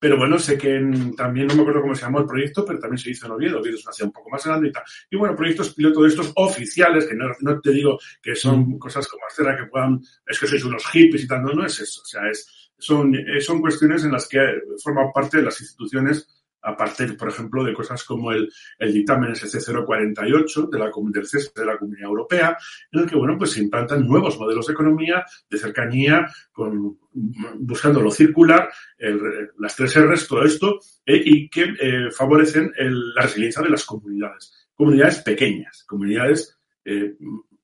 [SPEAKER 3] pero bueno, sé que también, no me acuerdo cómo se llamó el proyecto, pero también se hizo en Oviedo. Oviedo es una ciudad un poco más grande y tal. Y bueno, proyectos piloto de estos oficiales, que no, no te digo que son mm. cosas como Astera que puedan, es que sois unos hippies y tal, no, no es eso. O sea, es, son, eh, son cuestiones en las que forman parte de las instituciones, aparte, por ejemplo, de cosas como el, el dictamen SC048 de la, del CES de la Comunidad Europea, en el que, bueno, pues se implantan nuevos modelos de economía, de cercanía, con, buscando lo circular, el, las tres R's, todo esto, eh, y que eh, favorecen el, la resiliencia de las comunidades. Comunidades pequeñas, comunidades, eh,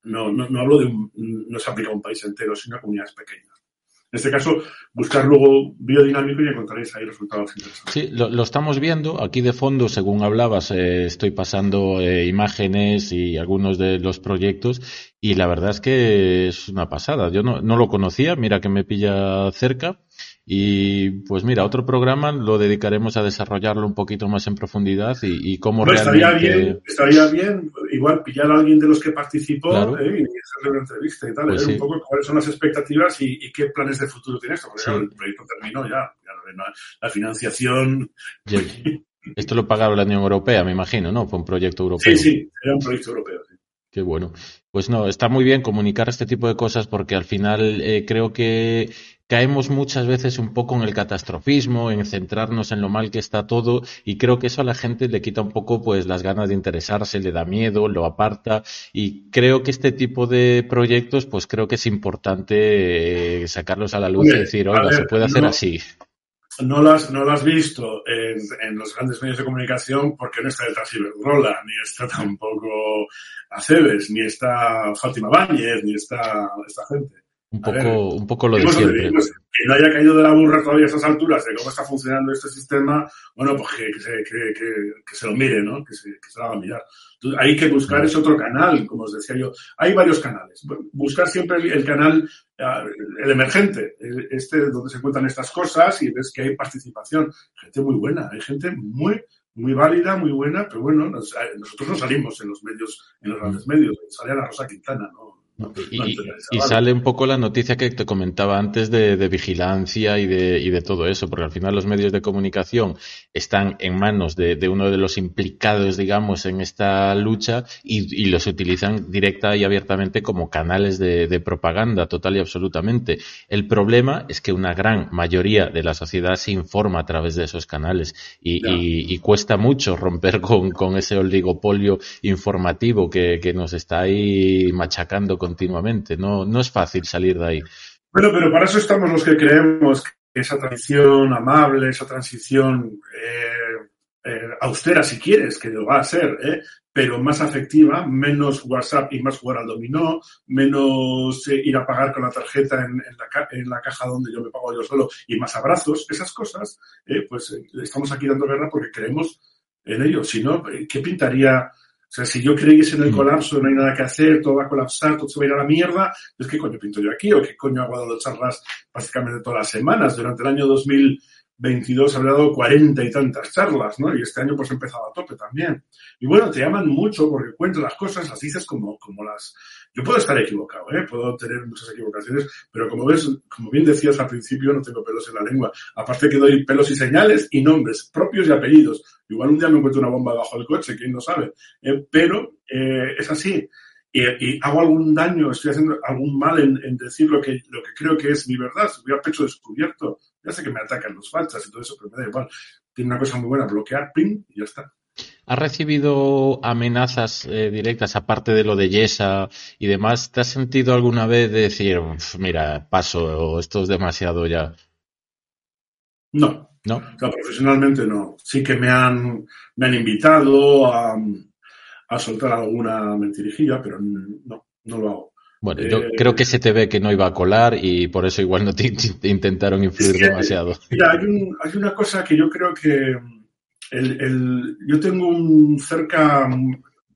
[SPEAKER 3] no, no, no hablo de un, no se aplica a un país entero, sino a comunidades pequeñas. En este caso, buscar luego biodinámico y encontraréis ahí resultados.
[SPEAKER 2] Sí, lo, estamos viendo. Aquí de fondo, según hablabas, eh, estoy pasando eh, imágenes y algunos de los proyectos y la verdad es que es una pasada. Yo no, no lo conocía, mira que me pilla cerca y pues mira, otro programa lo dedicaremos a desarrollarlo un poquito más en profundidad y, y cómo realmente...
[SPEAKER 3] Estaría bien, estaría bien igual pillar a alguien de los que participó ¿eh? y hacerle una entrevista y tal, pues un poco cuáles son las expectativas y, qué planes de futuro tiene esto, porque el proyecto terminó ya, la, financiación...
[SPEAKER 2] Esto lo pagaba la Unión Europea, me imagino, ¿no? Fue un proyecto europeo.
[SPEAKER 3] Sí, sí, era un proyecto europeo. Sí.
[SPEAKER 2] Qué bueno. Pues no, está muy bien comunicar este tipo de cosas porque al final eh, creo que caemos muchas veces un poco en el catastrofismo, en centrarnos en lo mal que está todo y creo que eso a la gente le quita un poco pues las ganas de interesarse, le da miedo, lo aparta y creo que este tipo de proyectos pues creo que es importante eh, sacarlos a la luz y decir, oiga, se puede hacer así.
[SPEAKER 3] No lo has, no lo has visto en, en, los grandes medios de comunicación porque no está detrás Iberdrola, ni está tampoco Aceves, ni está Fátima Báñez, ni está esta gente.
[SPEAKER 2] Un poco, un poco lo de siempre.
[SPEAKER 3] que no haya caído de la burra todavía a estas alturas de cómo está funcionando este sistema, bueno, pues que, se, que, que, se lo mire, ¿no? Que se, se lo haga mirar. Entonces, hay que buscar ese otro canal, como os decía yo. Hay varios canales. Buscar siempre el, canal, ah, el emergente, este donde se encuentran estas cosas y ves que hay participación. Gente muy buena, hay gente muy, muy válida, muy buena, pero bueno, nosotros no salimos en los medios, en los grandes medios, salía la Rosa Quintana, ¿no?
[SPEAKER 2] Y, sale un poco la noticia que te comentaba antes de, vigilancia y de, y de, todo eso, porque al final los medios de comunicación están en manos de, uno de los implicados, digamos, en esta lucha y, los utilizan directa y abiertamente como canales de, propaganda, total y absolutamente. El problema es que una gran mayoría de la sociedad se informa a través de esos canales y, cuesta mucho romper con, con, ese oligopolio informativo que, que nos está ahí machacando continuamente. No, no es fácil salir de ahí.
[SPEAKER 3] Bueno, pero para eso estamos los que creemos que esa transición amable, esa transición eh, eh, austera, si quieres, que lo va a ser, ¿eh? pero más afectiva, menos WhatsApp y más jugar al dominó, menos ir a pagar con la tarjeta en, la, en, la, caja donde yo me pago yo solo y más abrazos, esas cosas, pues estamos aquí dando guerra porque creemos en ello. Si no, ¿qué pintaría o sea, si yo creyese en el mm. colapso, no hay nada que hacer, todo va a colapsar, todo se va a ir a la mierda, pues ¿qué coño pinto yo aquí? ¿O qué coño hago dando charlas básicamente todas las semanas? Durante el año 2022 habrá dado cuarenta y tantas charlas, ¿no? Y este año pues he empezado a tope también. Y bueno, te llaman mucho porque cuentas las cosas, las dices como, como las, yo puedo estar equivocado, ¿eh? puedo tener muchas equivocaciones, pero como ves, como bien decías al principio, no tengo pelos en la lengua. Aparte que doy pelos y señales y nombres propios y apellidos. Igual un día me encuentro una bomba bajo el coche, quién no sabe. ¿eh? pero eh, es así. Y, hago algún daño, estoy haciendo algún mal en, decir lo que, lo que creo que es mi verdad. Voy a pecho descubierto. Ya sé que me atacan los falsas y todo eso, pero me da igual. Tiene una cosa muy buena, bloquear, ping, y ya está.
[SPEAKER 2] ¿Has recibido amenazas eh, directas, aparte de lo de Yesa y demás? ¿Te has sentido alguna vez de decir, mira, paso, o esto es demasiado ya?
[SPEAKER 3] No.
[SPEAKER 2] ¿No?
[SPEAKER 3] profesionalmente no. Sí que me han, me han invitado a, a soltar alguna mentirijilla, pero no, no lo hago.
[SPEAKER 2] Bueno, yo eh, creo que se te ve que no iba a colar y por eso igual no te, <laughs> intentaron influir demasiado.
[SPEAKER 3] Mira, hay, un, hay, una cosa que yo creo que el, el, yo tengo un cerca,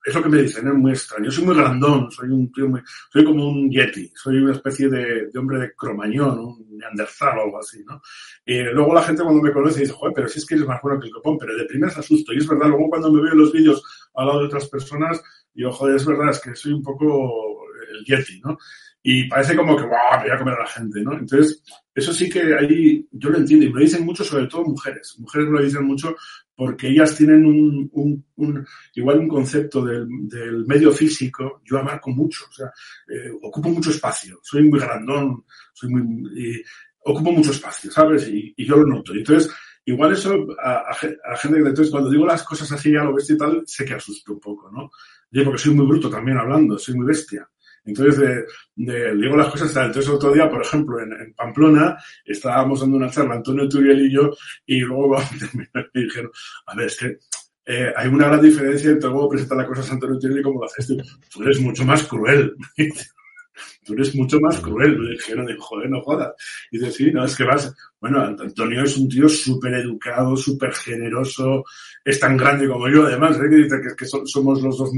[SPEAKER 3] es lo que me dicen, es muy extraño. Yo soy muy grandón, soy un tío muy, soy como un yeti, soy una especie de, de hombre de cromañón, un neandertal o algo así, ¿no? Y luego la gente cuando me conoce dice, joder, pero si es que eres más bueno que el copón, pero de primeras asusto. Y es verdad, luego cuando me veo en los vídeos al lado de otras personas, digo, joder, es verdad, es que soy un poco el Yeti, ¿no? Y parece como que, ¡guau! voy a comer a la gente, ¿no? Entonces, eso sí que ahí, yo lo entiendo, y me lo dicen mucho, sobre todo mujeres. Mujeres me lo dicen mucho porque ellas tienen un, un, un igual un concepto del, del, medio físico, yo abarco mucho, o sea, eh, ocupo mucho espacio, soy muy grandón, soy muy, y ocupo mucho espacio, ¿sabes? Y, y yo lo noto. Y entonces, igual eso a, a, a gente que entonces cuando digo las cosas así a lo bestia y tal, sé que asusto un poco, ¿no? Yo porque soy muy bruto también hablando, soy muy bestia. Entonces, de, digo las cosas, entonces otro día, por ejemplo, en, Pamplona, estábamos dando una charla, Antonio Turiel y yo, y luego <laughs> me dijeron, a ver, es que eh, hay una gran diferencia entre luego presentar las cosas a Antonio Turiel y cómo lo haces tú. Tú eres mucho más cruel. <laughs> tú eres mucho más cruel. Me dijeron, joder, no jodas. Y dice, sí, no, es que vas, bueno, Antonio es un tío súper educado, súper generoso, es tan grande como yo, además, ¿eh? que dice que somos los dos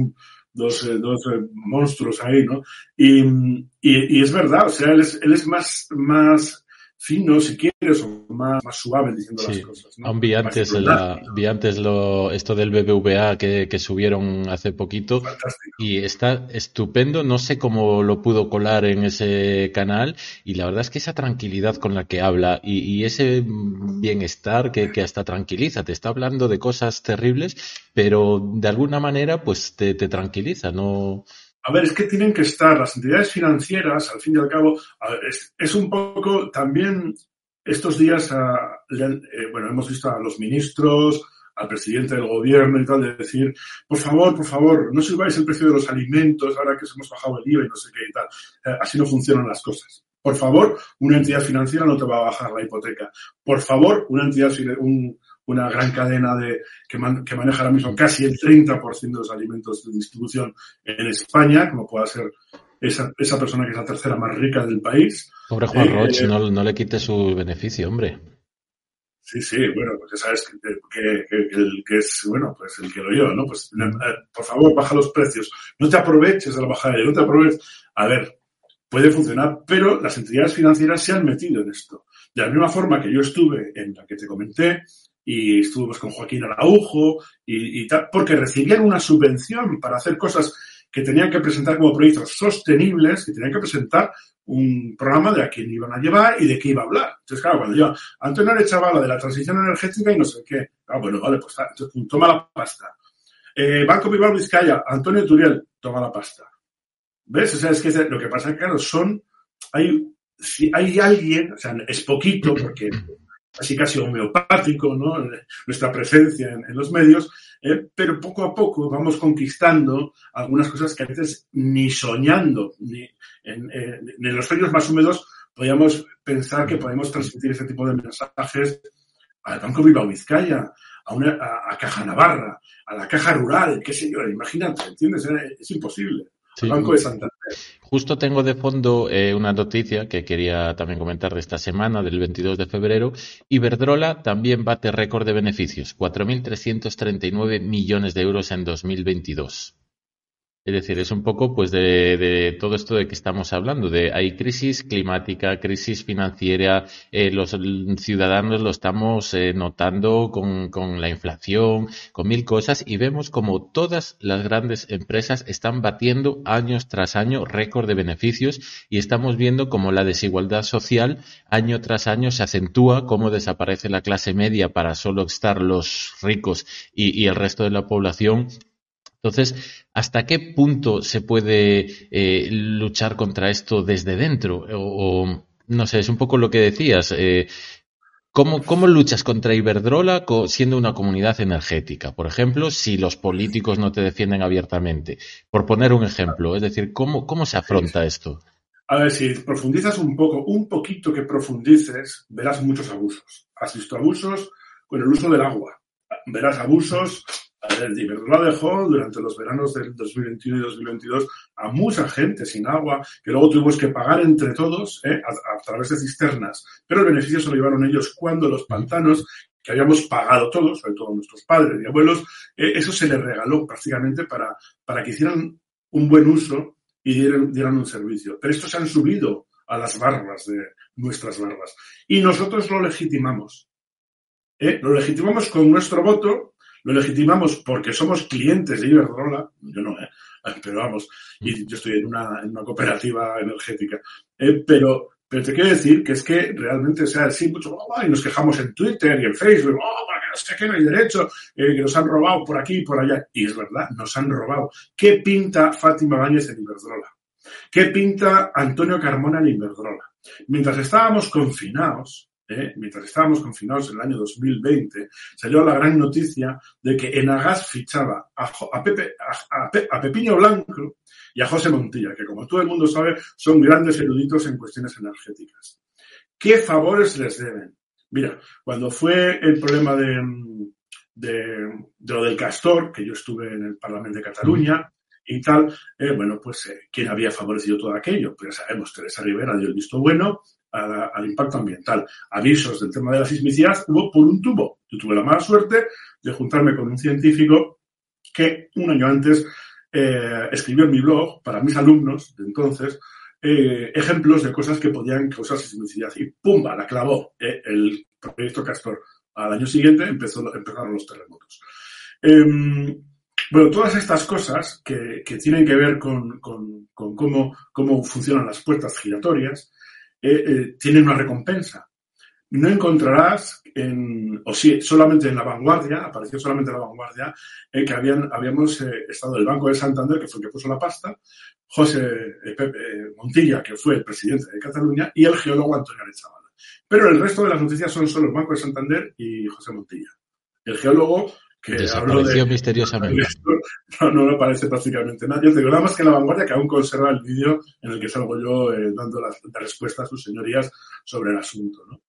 [SPEAKER 3] dos, dos monstruos ahí, ¿no? Y, y, y, es verdad, o sea, él es, él es más, más fino, si quieres, o más, más suave diciendo sí. las cosas. ¿no?
[SPEAKER 2] Aún vi antes, la, vi antes lo, esto del BBVA que, que subieron hace poquito
[SPEAKER 3] Fantástico.
[SPEAKER 2] y está estupendo. No sé cómo lo pudo colar en ese canal y la verdad es que esa tranquilidad con la que habla y, y ese bienestar que, que, hasta tranquiliza, te está hablando de cosas terribles, pero de alguna manera pues te, te tranquiliza, no,
[SPEAKER 3] a ver, es que tienen que estar las entidades financieras, al fin y al cabo, es, un poco también estos días, eh, bueno, hemos visto a los ministros, al presidente del gobierno y tal, de decir, por favor, por favor, no subáis el precio de los alimentos ahora que hemos bajado el IVA y no sé qué y tal. Eh, así no funcionan las cosas. Por favor, una entidad financiera no te va a bajar la hipoteca. Por favor, una entidad, un, una gran cadena de, que, man, que maneja ahora mismo casi el 30% de los alimentos de distribución en España, como pueda ser esa, esa persona que es la tercera más rica del país.
[SPEAKER 2] Pobre Juan eh, Roche, no, no le quite su beneficio, hombre.
[SPEAKER 3] Sí, sí, bueno, pues ya sabes que, que, que, el que es, bueno, pues el que lo yo, ¿no? Pues eh, por favor, baja los precios. No te aproveches de la bajada, no te aproveches. A ver, puede funcionar, pero las entidades financieras se han metido en esto. De la misma forma que yo estuve en la que te comenté, y estuvimos con Joaquín Araujo y, tal, porque recibían una subvención para hacer cosas que tenían que presentar como proyectos sostenibles, que tenían que presentar un programa de a quién iban a llevar y de qué iba a hablar. Entonces, claro, cuando yo, Antonio le echaba la de la transición energética y no sé qué. Ah, bueno, vale, pues entonces, toma la pasta. Eh, Banco Bilbao Vizcaya, Antonio Turiel, toma la pasta. ¿Ves? O sea, es que lo que pasa, claro, son, hay, si hay alguien, o sea, es poquito, porque casi casi homeopático, ¿no? Nuestra presencia en, los medios, eh, pero poco a poco vamos conquistando algunas cosas que a veces ni soñando, ni en, los sueños más húmedos podíamos pensar que podemos transmitir ese tipo de mensajes al Banco Bilbao Vizcaya, a, una, a, Caja Navarra, a la Caja Rural, qué sé yo, imagínate, ¿entiendes? Es imposible. Sí. Banco de Santander.
[SPEAKER 2] Justo tengo de fondo eh, una noticia que quería también comentar de esta semana, del 22 de febrero. Iberdrola también bate récord de beneficios, 4.339 millones de euros en 2022. Es decir, es un poco pues de, todo esto de que estamos hablando, de hay crisis climática, crisis financiera, eh, los ciudadanos lo estamos eh, notando con, la inflación, con mil cosas y vemos como todas las grandes empresas están batiendo años tras año récord de beneficios y estamos viendo como la desigualdad social año tras año se acentúa, cómo desaparece la clase media para solo estar los ricos y el resto de la población entonces, ¿hasta qué punto se puede eh, luchar contra esto desde dentro? O, o, no sé, es un poco lo que decías. Eh, ¿Cómo, ¿Cómo, luchas contra Iberdrola siendo una comunidad energética? Por ejemplo, si los políticos no te defienden abiertamente. Por poner un ejemplo, es decir, ¿cómo, cómo se afronta esto?
[SPEAKER 3] A ver, si profundizas un poco, un poquito que profundices, verás muchos abusos. Has visto abusos con el uso del agua. Verás abusos el Iberdrola dejó durante los veranos del 2021 y 2022 a mucha gente sin agua, que luego tuvimos que pagar entre todos ¿eh? a, través de cisternas. Pero el beneficio se lo llevaron ellos cuando los pantanos, que habíamos pagado todos, sobre todo nuestros padres y abuelos, eh, eso se les regaló prácticamente para, para que hicieran un buen uso y dieran, dieran un servicio. Pero estos se han subido a las barbas de nuestras barbas. Y nosotros lo legitimamos. ¿eh? Lo legitimamos con nuestro voto lo legitimamos porque somos clientes de Iberdrola, yo no, ¿eh? <laughs> pero vamos, y yo estoy en una, en una cooperativa energética, eh, pero, pero te quiero decir que es que realmente, o sea, sí, mucho, y nos quejamos en Twitter y en Facebook, oh, para que no sé qué, no hay derecho, eh, que nos han robado por aquí y por allá. Y es verdad, nos han robado. ¿Qué pinta Fátima Báñez en Iberdrola? ¿Qué pinta Antonio Carmona en Iberdrola? Mientras estábamos confinados, ¿eh? mientras estábamos confinados en el año 2020, salió la gran noticia de que Enagas fichaba a, Pepe, a, Pepiño Blanco y a José Montilla, que como todo el mundo sabe son grandes eruditos en cuestiones energéticas. ¿Qué favores les deben? Mira, cuando fue el problema de, de, lo del castor, que yo estuve en el Parlamento de Cataluña, y tal, eh, bueno, pues eh, quién había favorecido todo aquello, pues ya sabemos, Teresa Rivera dio el visto bueno, al impacto ambiental. Avisos del tema de la sismicidad hubo por un tubo. Yo tuve la mala suerte de juntarme con un científico que un año antes eh, escribió en mi blog para mis alumnos de entonces eh, ejemplos de cosas que podían causar sismicidad y ¡pumba! la clavó eh, el proyecto Castor. Al año siguiente empezó, empezaron los terremotos. Em, bueno, todas estas cosas que, tienen que ver con, cómo funcionan las puertas giratorias, eh, eh, tienen una recompensa. No encontrarás, en, o sí, solamente en la vanguardia, apareció solamente en la vanguardia, eh, que habíamos estado el Banco de Santander, que fue el que puso la pasta, José Montilla, que fue el presidente de Cataluña, y el geólogo Antonio Arechavala. Pero el resto de las noticias son solo el Banco de Santander y José Montilla. El geólogo
[SPEAKER 2] que Desapareció misteriosamente.
[SPEAKER 3] No, no me aparece prácticamente nada. Yo te digo, nada más que la vanguardia que aún conserva el vídeo en el que salgo yo eh, dando la, respuesta a sus señorías sobre el asunto. ¿no?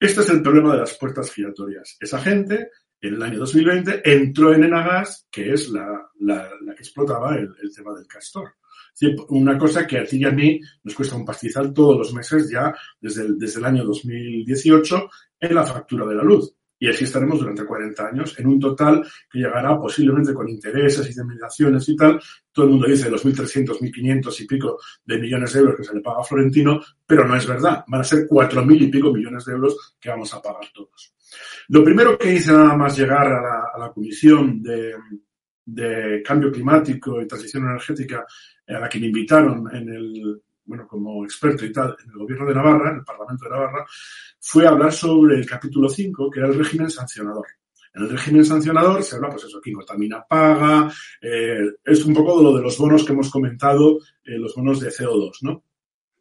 [SPEAKER 3] Este es el problema de las puertas giratorias. Esa gente, en el año 2020, entró en Enagas, que es la, la, la que explotaba el, el, tema del castor. Una cosa que a ti y a mí nos cuesta un pastizal todos los meses ya desde el, desde el año 2018 en la factura de la luz. Y así estaremos durante 40 años, en un total que llegará posiblemente con intereses, y indemnizaciones y tal. Todo el mundo dice los 1.300, 1.500 y pico de millones de euros que se le paga a Florentino, pero no es verdad. Van a ser 4.000 y pico millones de euros que vamos a pagar todos. Lo primero que hice nada más llegar a la, a la Comisión de, de Cambio Climático y Transición Energética, a la que me invitaron en el, bueno, como experto y tal, en el gobierno de Navarra, en el Parlamento de Navarra, fue a hablar sobre el capítulo 5, que era el régimen sancionador. En el régimen sancionador se habla, pues eso, quien contamina paga, eh, es un poco lo de los bonos que hemos comentado, eh, los bonos de CO2, ¿no?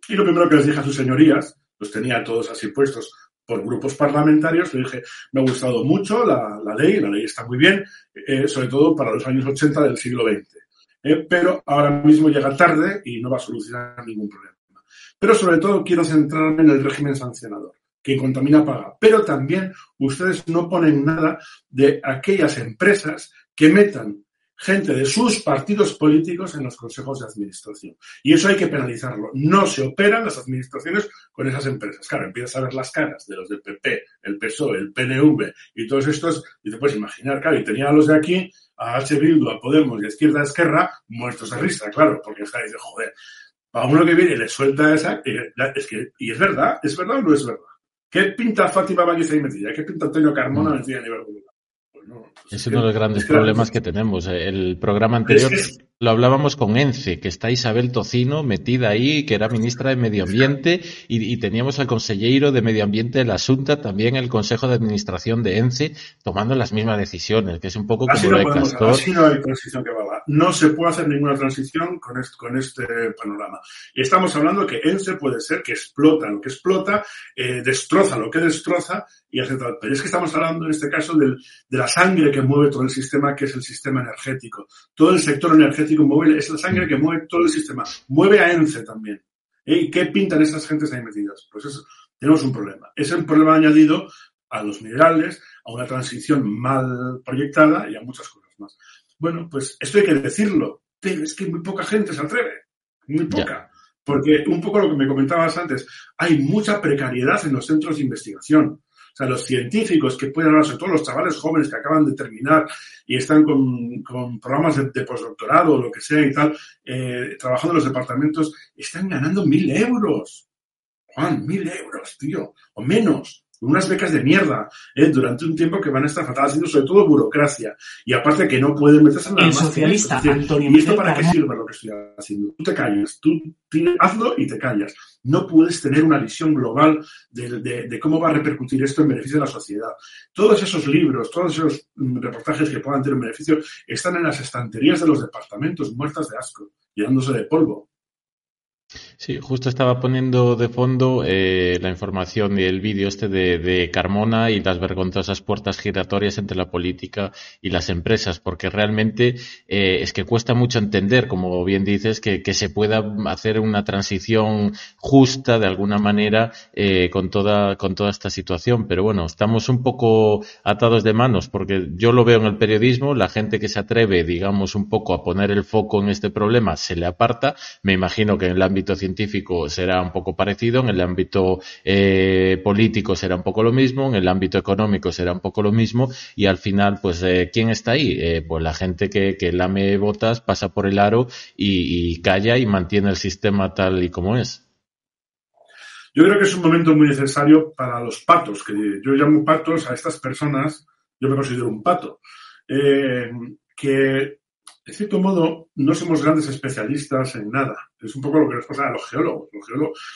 [SPEAKER 3] Y lo primero que les dije a sus señorías, los tenía todos así puestos por grupos parlamentarios, le dije, me ha gustado mucho la, la ley, la ley está muy bien, eh, sobre todo para los años 80 del siglo XX. Eh, pero ahora mismo llega tarde y no va a solucionar ningún problema. Pero sobre todo quiero centrarme en el régimen sancionador. que contamina paga. Pero también ustedes no ponen nada de aquellas empresas que metan gente de sus partidos políticos en los consejos de administración. Y eso hay que penalizarlo. No se operan las administraciones con esas empresas. Claro, empiezas a ver las caras de los del PP, el PSOE, el PNV y todos estos, y te puedes imaginar, claro, y tenía a los de aquí a H. Bildu, a Podemos y a Izquierda Esquerra muertos de risa, claro, porque está diciendo, joder, para uno que viene y le suelta esa, es que, y es verdad, es verdad o no es verdad. ¿Qué pinta Fátima Valles ahí metida? ¿Qué pinta Antonio Carmona mm. metida a nivel
[SPEAKER 2] es uno de los grandes problemas que tenemos. El programa anterior lo hablábamos con ENCE, que está Isabel Tocino metida ahí, que era ministra de Medio Ambiente, y, teníamos al consejero de Medio Ambiente de la Asunta, también el Consejo de Administración de ENCE, tomando las mismas decisiones, que es un poco como lo de Castor.
[SPEAKER 3] Así no hay transición que valga. No se puede hacer ninguna transición con este, con este panorama. Y estamos hablando que ENCE puede ser que explota lo que explota, eh, destroza lo que destroza y hace tal. Pero es que estamos hablando en este caso del, de la sangre que mueve todo el sistema, que es el sistema energético. Todo el sector energético es la sangre que mueve todo el sistema. Mueve a ENCE también. ¿Eh? ¿Y qué pintan esas gentes ahí metidas? Pues eso, tenemos un problema. Es un problema añadido a los minerales, a una transición mal proyectada y a muchas cosas más. Bueno, pues esto hay que decirlo, pero es que muy poca gente se atreve. Muy poca. Porque un poco lo que me comentabas antes, hay mucha precariedad en los centros de investigación. O sea, los científicos que pueden hablar, sobre todo los chavales jóvenes que acaban de terminar y están con, programas de, postdoctorado o lo que sea y tal, eh, trabajando en los departamentos, están ganando mil euros. Juan, mil euros, tío, o menos unas becas de mierda ¿eh? durante un tiempo que van a estar fatal haciendo sobre todo burocracia. Y aparte que no pueden meterse en
[SPEAKER 5] la El socialista Antonio
[SPEAKER 3] ¿Y esto para qué sirve lo que estoy haciendo? Tú te callas, tú hazlo y te callas. No puedes tener una visión global de, cómo va a repercutir esto en beneficio de la sociedad. Todos esos libros, todos esos mm, reportajes que puedan tener un beneficio están en las estanterías de los departamentos muertas de asco, llenándose de polvo.
[SPEAKER 2] Sí, justo estaba poniendo de fondo eh, la información y el vídeo este de, Carmona y las vergonzosas puertas giratorias entre la política y las empresas, porque realmente eh, es que cuesta mucho entender, como bien dices, que, se pueda hacer una transición justa de alguna manera eh, con toda con toda esta situación. Pero bueno, estamos un poco atados de manos, porque yo lo veo en el periodismo, la gente que se atreve, digamos, un poco a poner el foco en este problema se le aparta. Me imagino que en el ámbito científico será un poco parecido, en el ámbito eh, político será un poco lo mismo, en el ámbito económico será un poco lo mismo y al final, pues, eh, ¿quién está ahí? Eh, pues la gente que, que lame botas, pasa por el aro y, calla y mantiene el sistema tal y como es.
[SPEAKER 3] Yo creo que es un momento muy necesario para los patos, que yo llamo patos a estas personas, yo me considero un pato, que de cierto modo, no somos grandes especialistas en nada. Es un poco lo que nos pasa a los geólogos.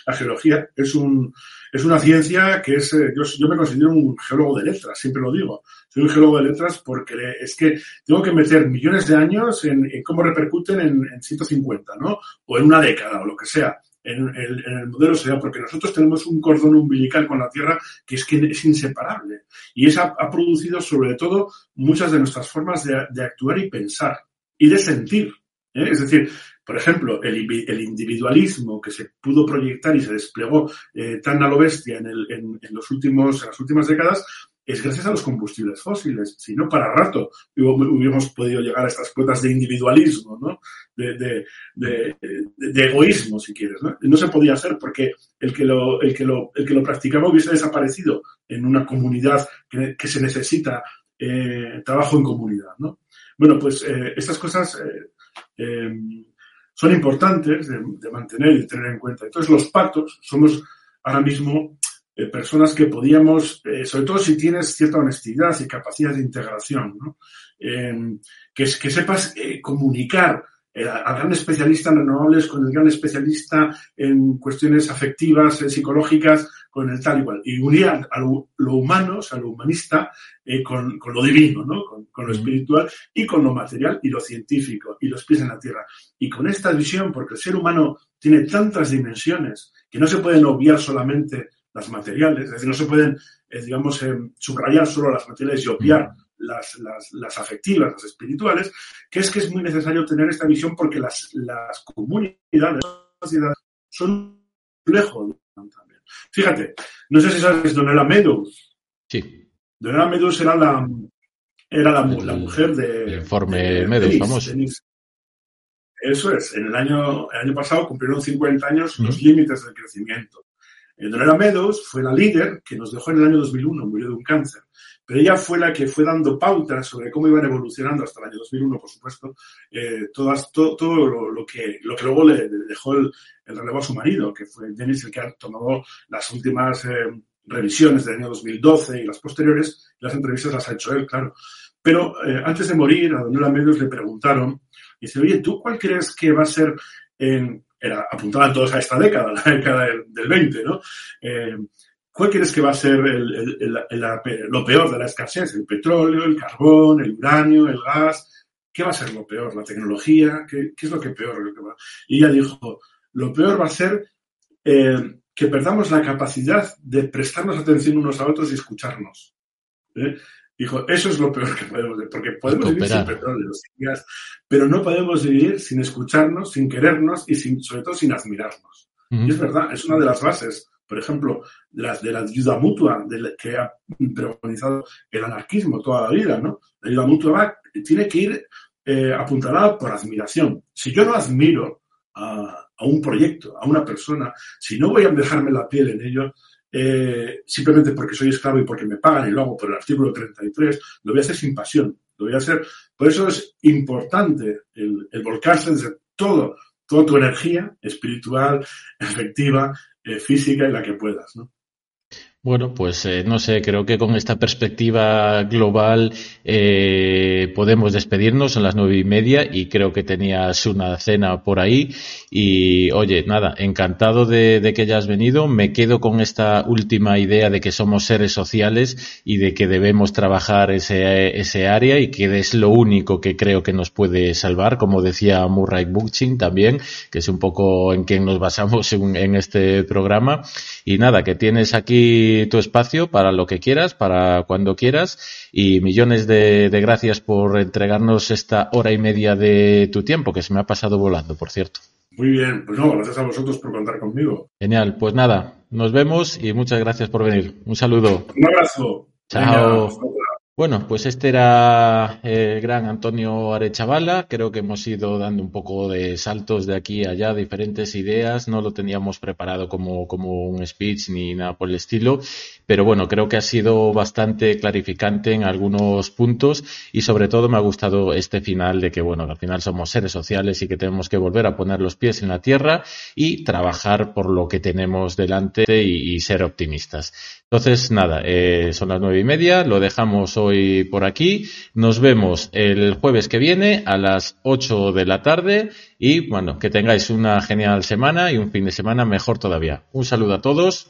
[SPEAKER 3] la geología es, un, es una ciencia que es, eh, yo, me considero un geólogo de letras, siempre lo digo. Soy un geólogo de letras porque es que tengo que meter millones de años en, cómo repercuten en, en, 150, ¿no? O en una década o lo que sea. En, el modelo social, porque nosotros tenemos un cordón umbilical con la Tierra que es que es inseparable. Y eso ha, producido sobre todo muchas de nuestras formas de actuar y pensar y de sentir. ¿eh? Es decir, por ejemplo, el, individualismo que se pudo proyectar y se desplegó eh, tan a lo bestia en, el, en, los últimos, en las últimas décadas es gracias a los combustibles fósiles. Si no, para rato hubiéramos podido llegar a estas cuotas de individualismo, ¿no? de, egoísmo, si quieres. ¿no? se podía hacer porque el que, lo, el, que lo, el que lo practicaba hubiese desaparecido en una comunidad que, que se necesita eh, trabajo en comunidad. ¿no? Bueno, pues eh, estas cosas eh, eh, son importantes de, mantener y tener en cuenta. Entonces, los patos somos ahora mismo personas que podíamos, sobre todo si tienes cierta honestidad y capacidad de integración, ¿no? que, que sepas comunicar al gran especialista en renovables con el gran especialista en cuestiones afectivas, psicológicas, con el tal igual. Y unir a, lo, humano, o sea, lo humanista, eh, con, con, lo divino, ¿no? Con, lo espiritual y con lo material y lo científico y los pies en la tierra. Y con esta visión, porque el ser humano tiene tantas dimensiones que no se pueden obviar solamente las materiales, es decir, no se pueden, eh, digamos, eh, subrayar solo las materiales y obviar las, las, las, afectivas, las espirituales, que es que es muy necesario tener esta visión porque las, las comunidades, son lejos Fíjate, no sé si sabes Donella Meadows.
[SPEAKER 2] Sí.
[SPEAKER 3] Donella Meadows era la, era la, la mujer de.
[SPEAKER 2] El informe Meadows, famoso.
[SPEAKER 3] Eso es. En el año, el año pasado cumplieron 50 años los límites del crecimiento. Eh, Donella Meadows fue la líder que nos dejó en el año 2001, murió de un cáncer. Pero ella fue la que fue dando pautas sobre cómo iban evolucionando hasta el año 2001, por supuesto, eh, todo, lo, que, lo que luego le, dejó el, relevo a su marido, que fue Dennis el que ha tomado las últimas eh, revisiones del año 2012 y las posteriores, las entrevistas las ha hecho él, claro. Pero eh, antes de morir, a Donella Medios le preguntaron dice, oye, ¿tú cuál crees que va a ser era, apuntaban todos a esta década, la década del, 20, ¿no? ¿Cuál crees que va a ser lo peor de la escasez? ¿El petróleo, el carbón, el uranio, el gas? ¿Qué va a ser lo peor? ¿La tecnología? ¿Qué, es lo que peor? Y ella dijo, lo peor va a ser eh, que perdamos la capacidad de prestarnos atención unos a otros y escucharnos. ¿eh? Dijo, eso es lo peor que podemos hacer, porque podemos vivir sin petróleo, sin gas, pero no podemos vivir sin escucharnos, sin querernos y sin, sobre todo sin admirarnos. Y es verdad, es una de las bases, por ejemplo, de la, de la ayuda mutua que ha pregonizado el anarquismo toda la vida, ¿no? La ayuda mutua tiene que ir eh, apuntalada por admiración. Si yo no admiro a, un proyecto, a una persona, si no voy a dejarme la piel en ello, eh, simplemente porque soy esclavo y porque me pagan y lo hago por el artículo 33, lo voy a hacer sin pasión, lo voy a hacer. Por eso es importante el, el volcarse desde todo, toda tu energía espiritual, <laughs> efectiva, eh, física en la que puedas, ¿no?
[SPEAKER 2] Bueno, pues eh, no sé, creo que con esta perspectiva global eh, podemos despedirnos, son las nueve y media y creo que tenías una cena por ahí. Y oye, nada, encantado de, que hayas venido, me quedo con esta última idea de que somos seres sociales y de que debemos trabajar ese, ese área y que es lo único que creo que nos puede salvar, como decía Murray Bookchin también, que es un poco en quien nos basamos en este programa. Y nada, que tienes aquí tu espacio para lo que quieras, para cuando quieras y millones de, gracias por entregarnos esta hora y media de tu tiempo, que se me ha pasado volando, por cierto.
[SPEAKER 3] Muy bien, pues no, gracias a vosotros por contar conmigo.
[SPEAKER 2] Genial, pues nada, nos vemos y muchas gracias por venir. Un saludo.
[SPEAKER 3] Un abrazo.
[SPEAKER 2] Chao. Bueno, pues este era el gran Antonio Arechavala. Creo que hemos ido dando un poco de saltos de aquí a allá, diferentes ideas. No lo teníamos preparado como, como un speech ni nada por el estilo. Pero bueno, creo que ha sido bastante clarificante en algunos puntos y sobre todo me ha gustado este final de que, bueno, al final somos seres sociales y que tenemos que volver a poner los pies en la tierra y trabajar por lo que tenemos delante y, ser optimistas. Entonces, nada, eh, son las nueve y media, lo dejamos hoy hoy por aquí. Nos vemos el jueves que viene a las 8 de la tarde y bueno, que tengáis una genial semana y un fin de semana mejor todavía. Un saludo a todos.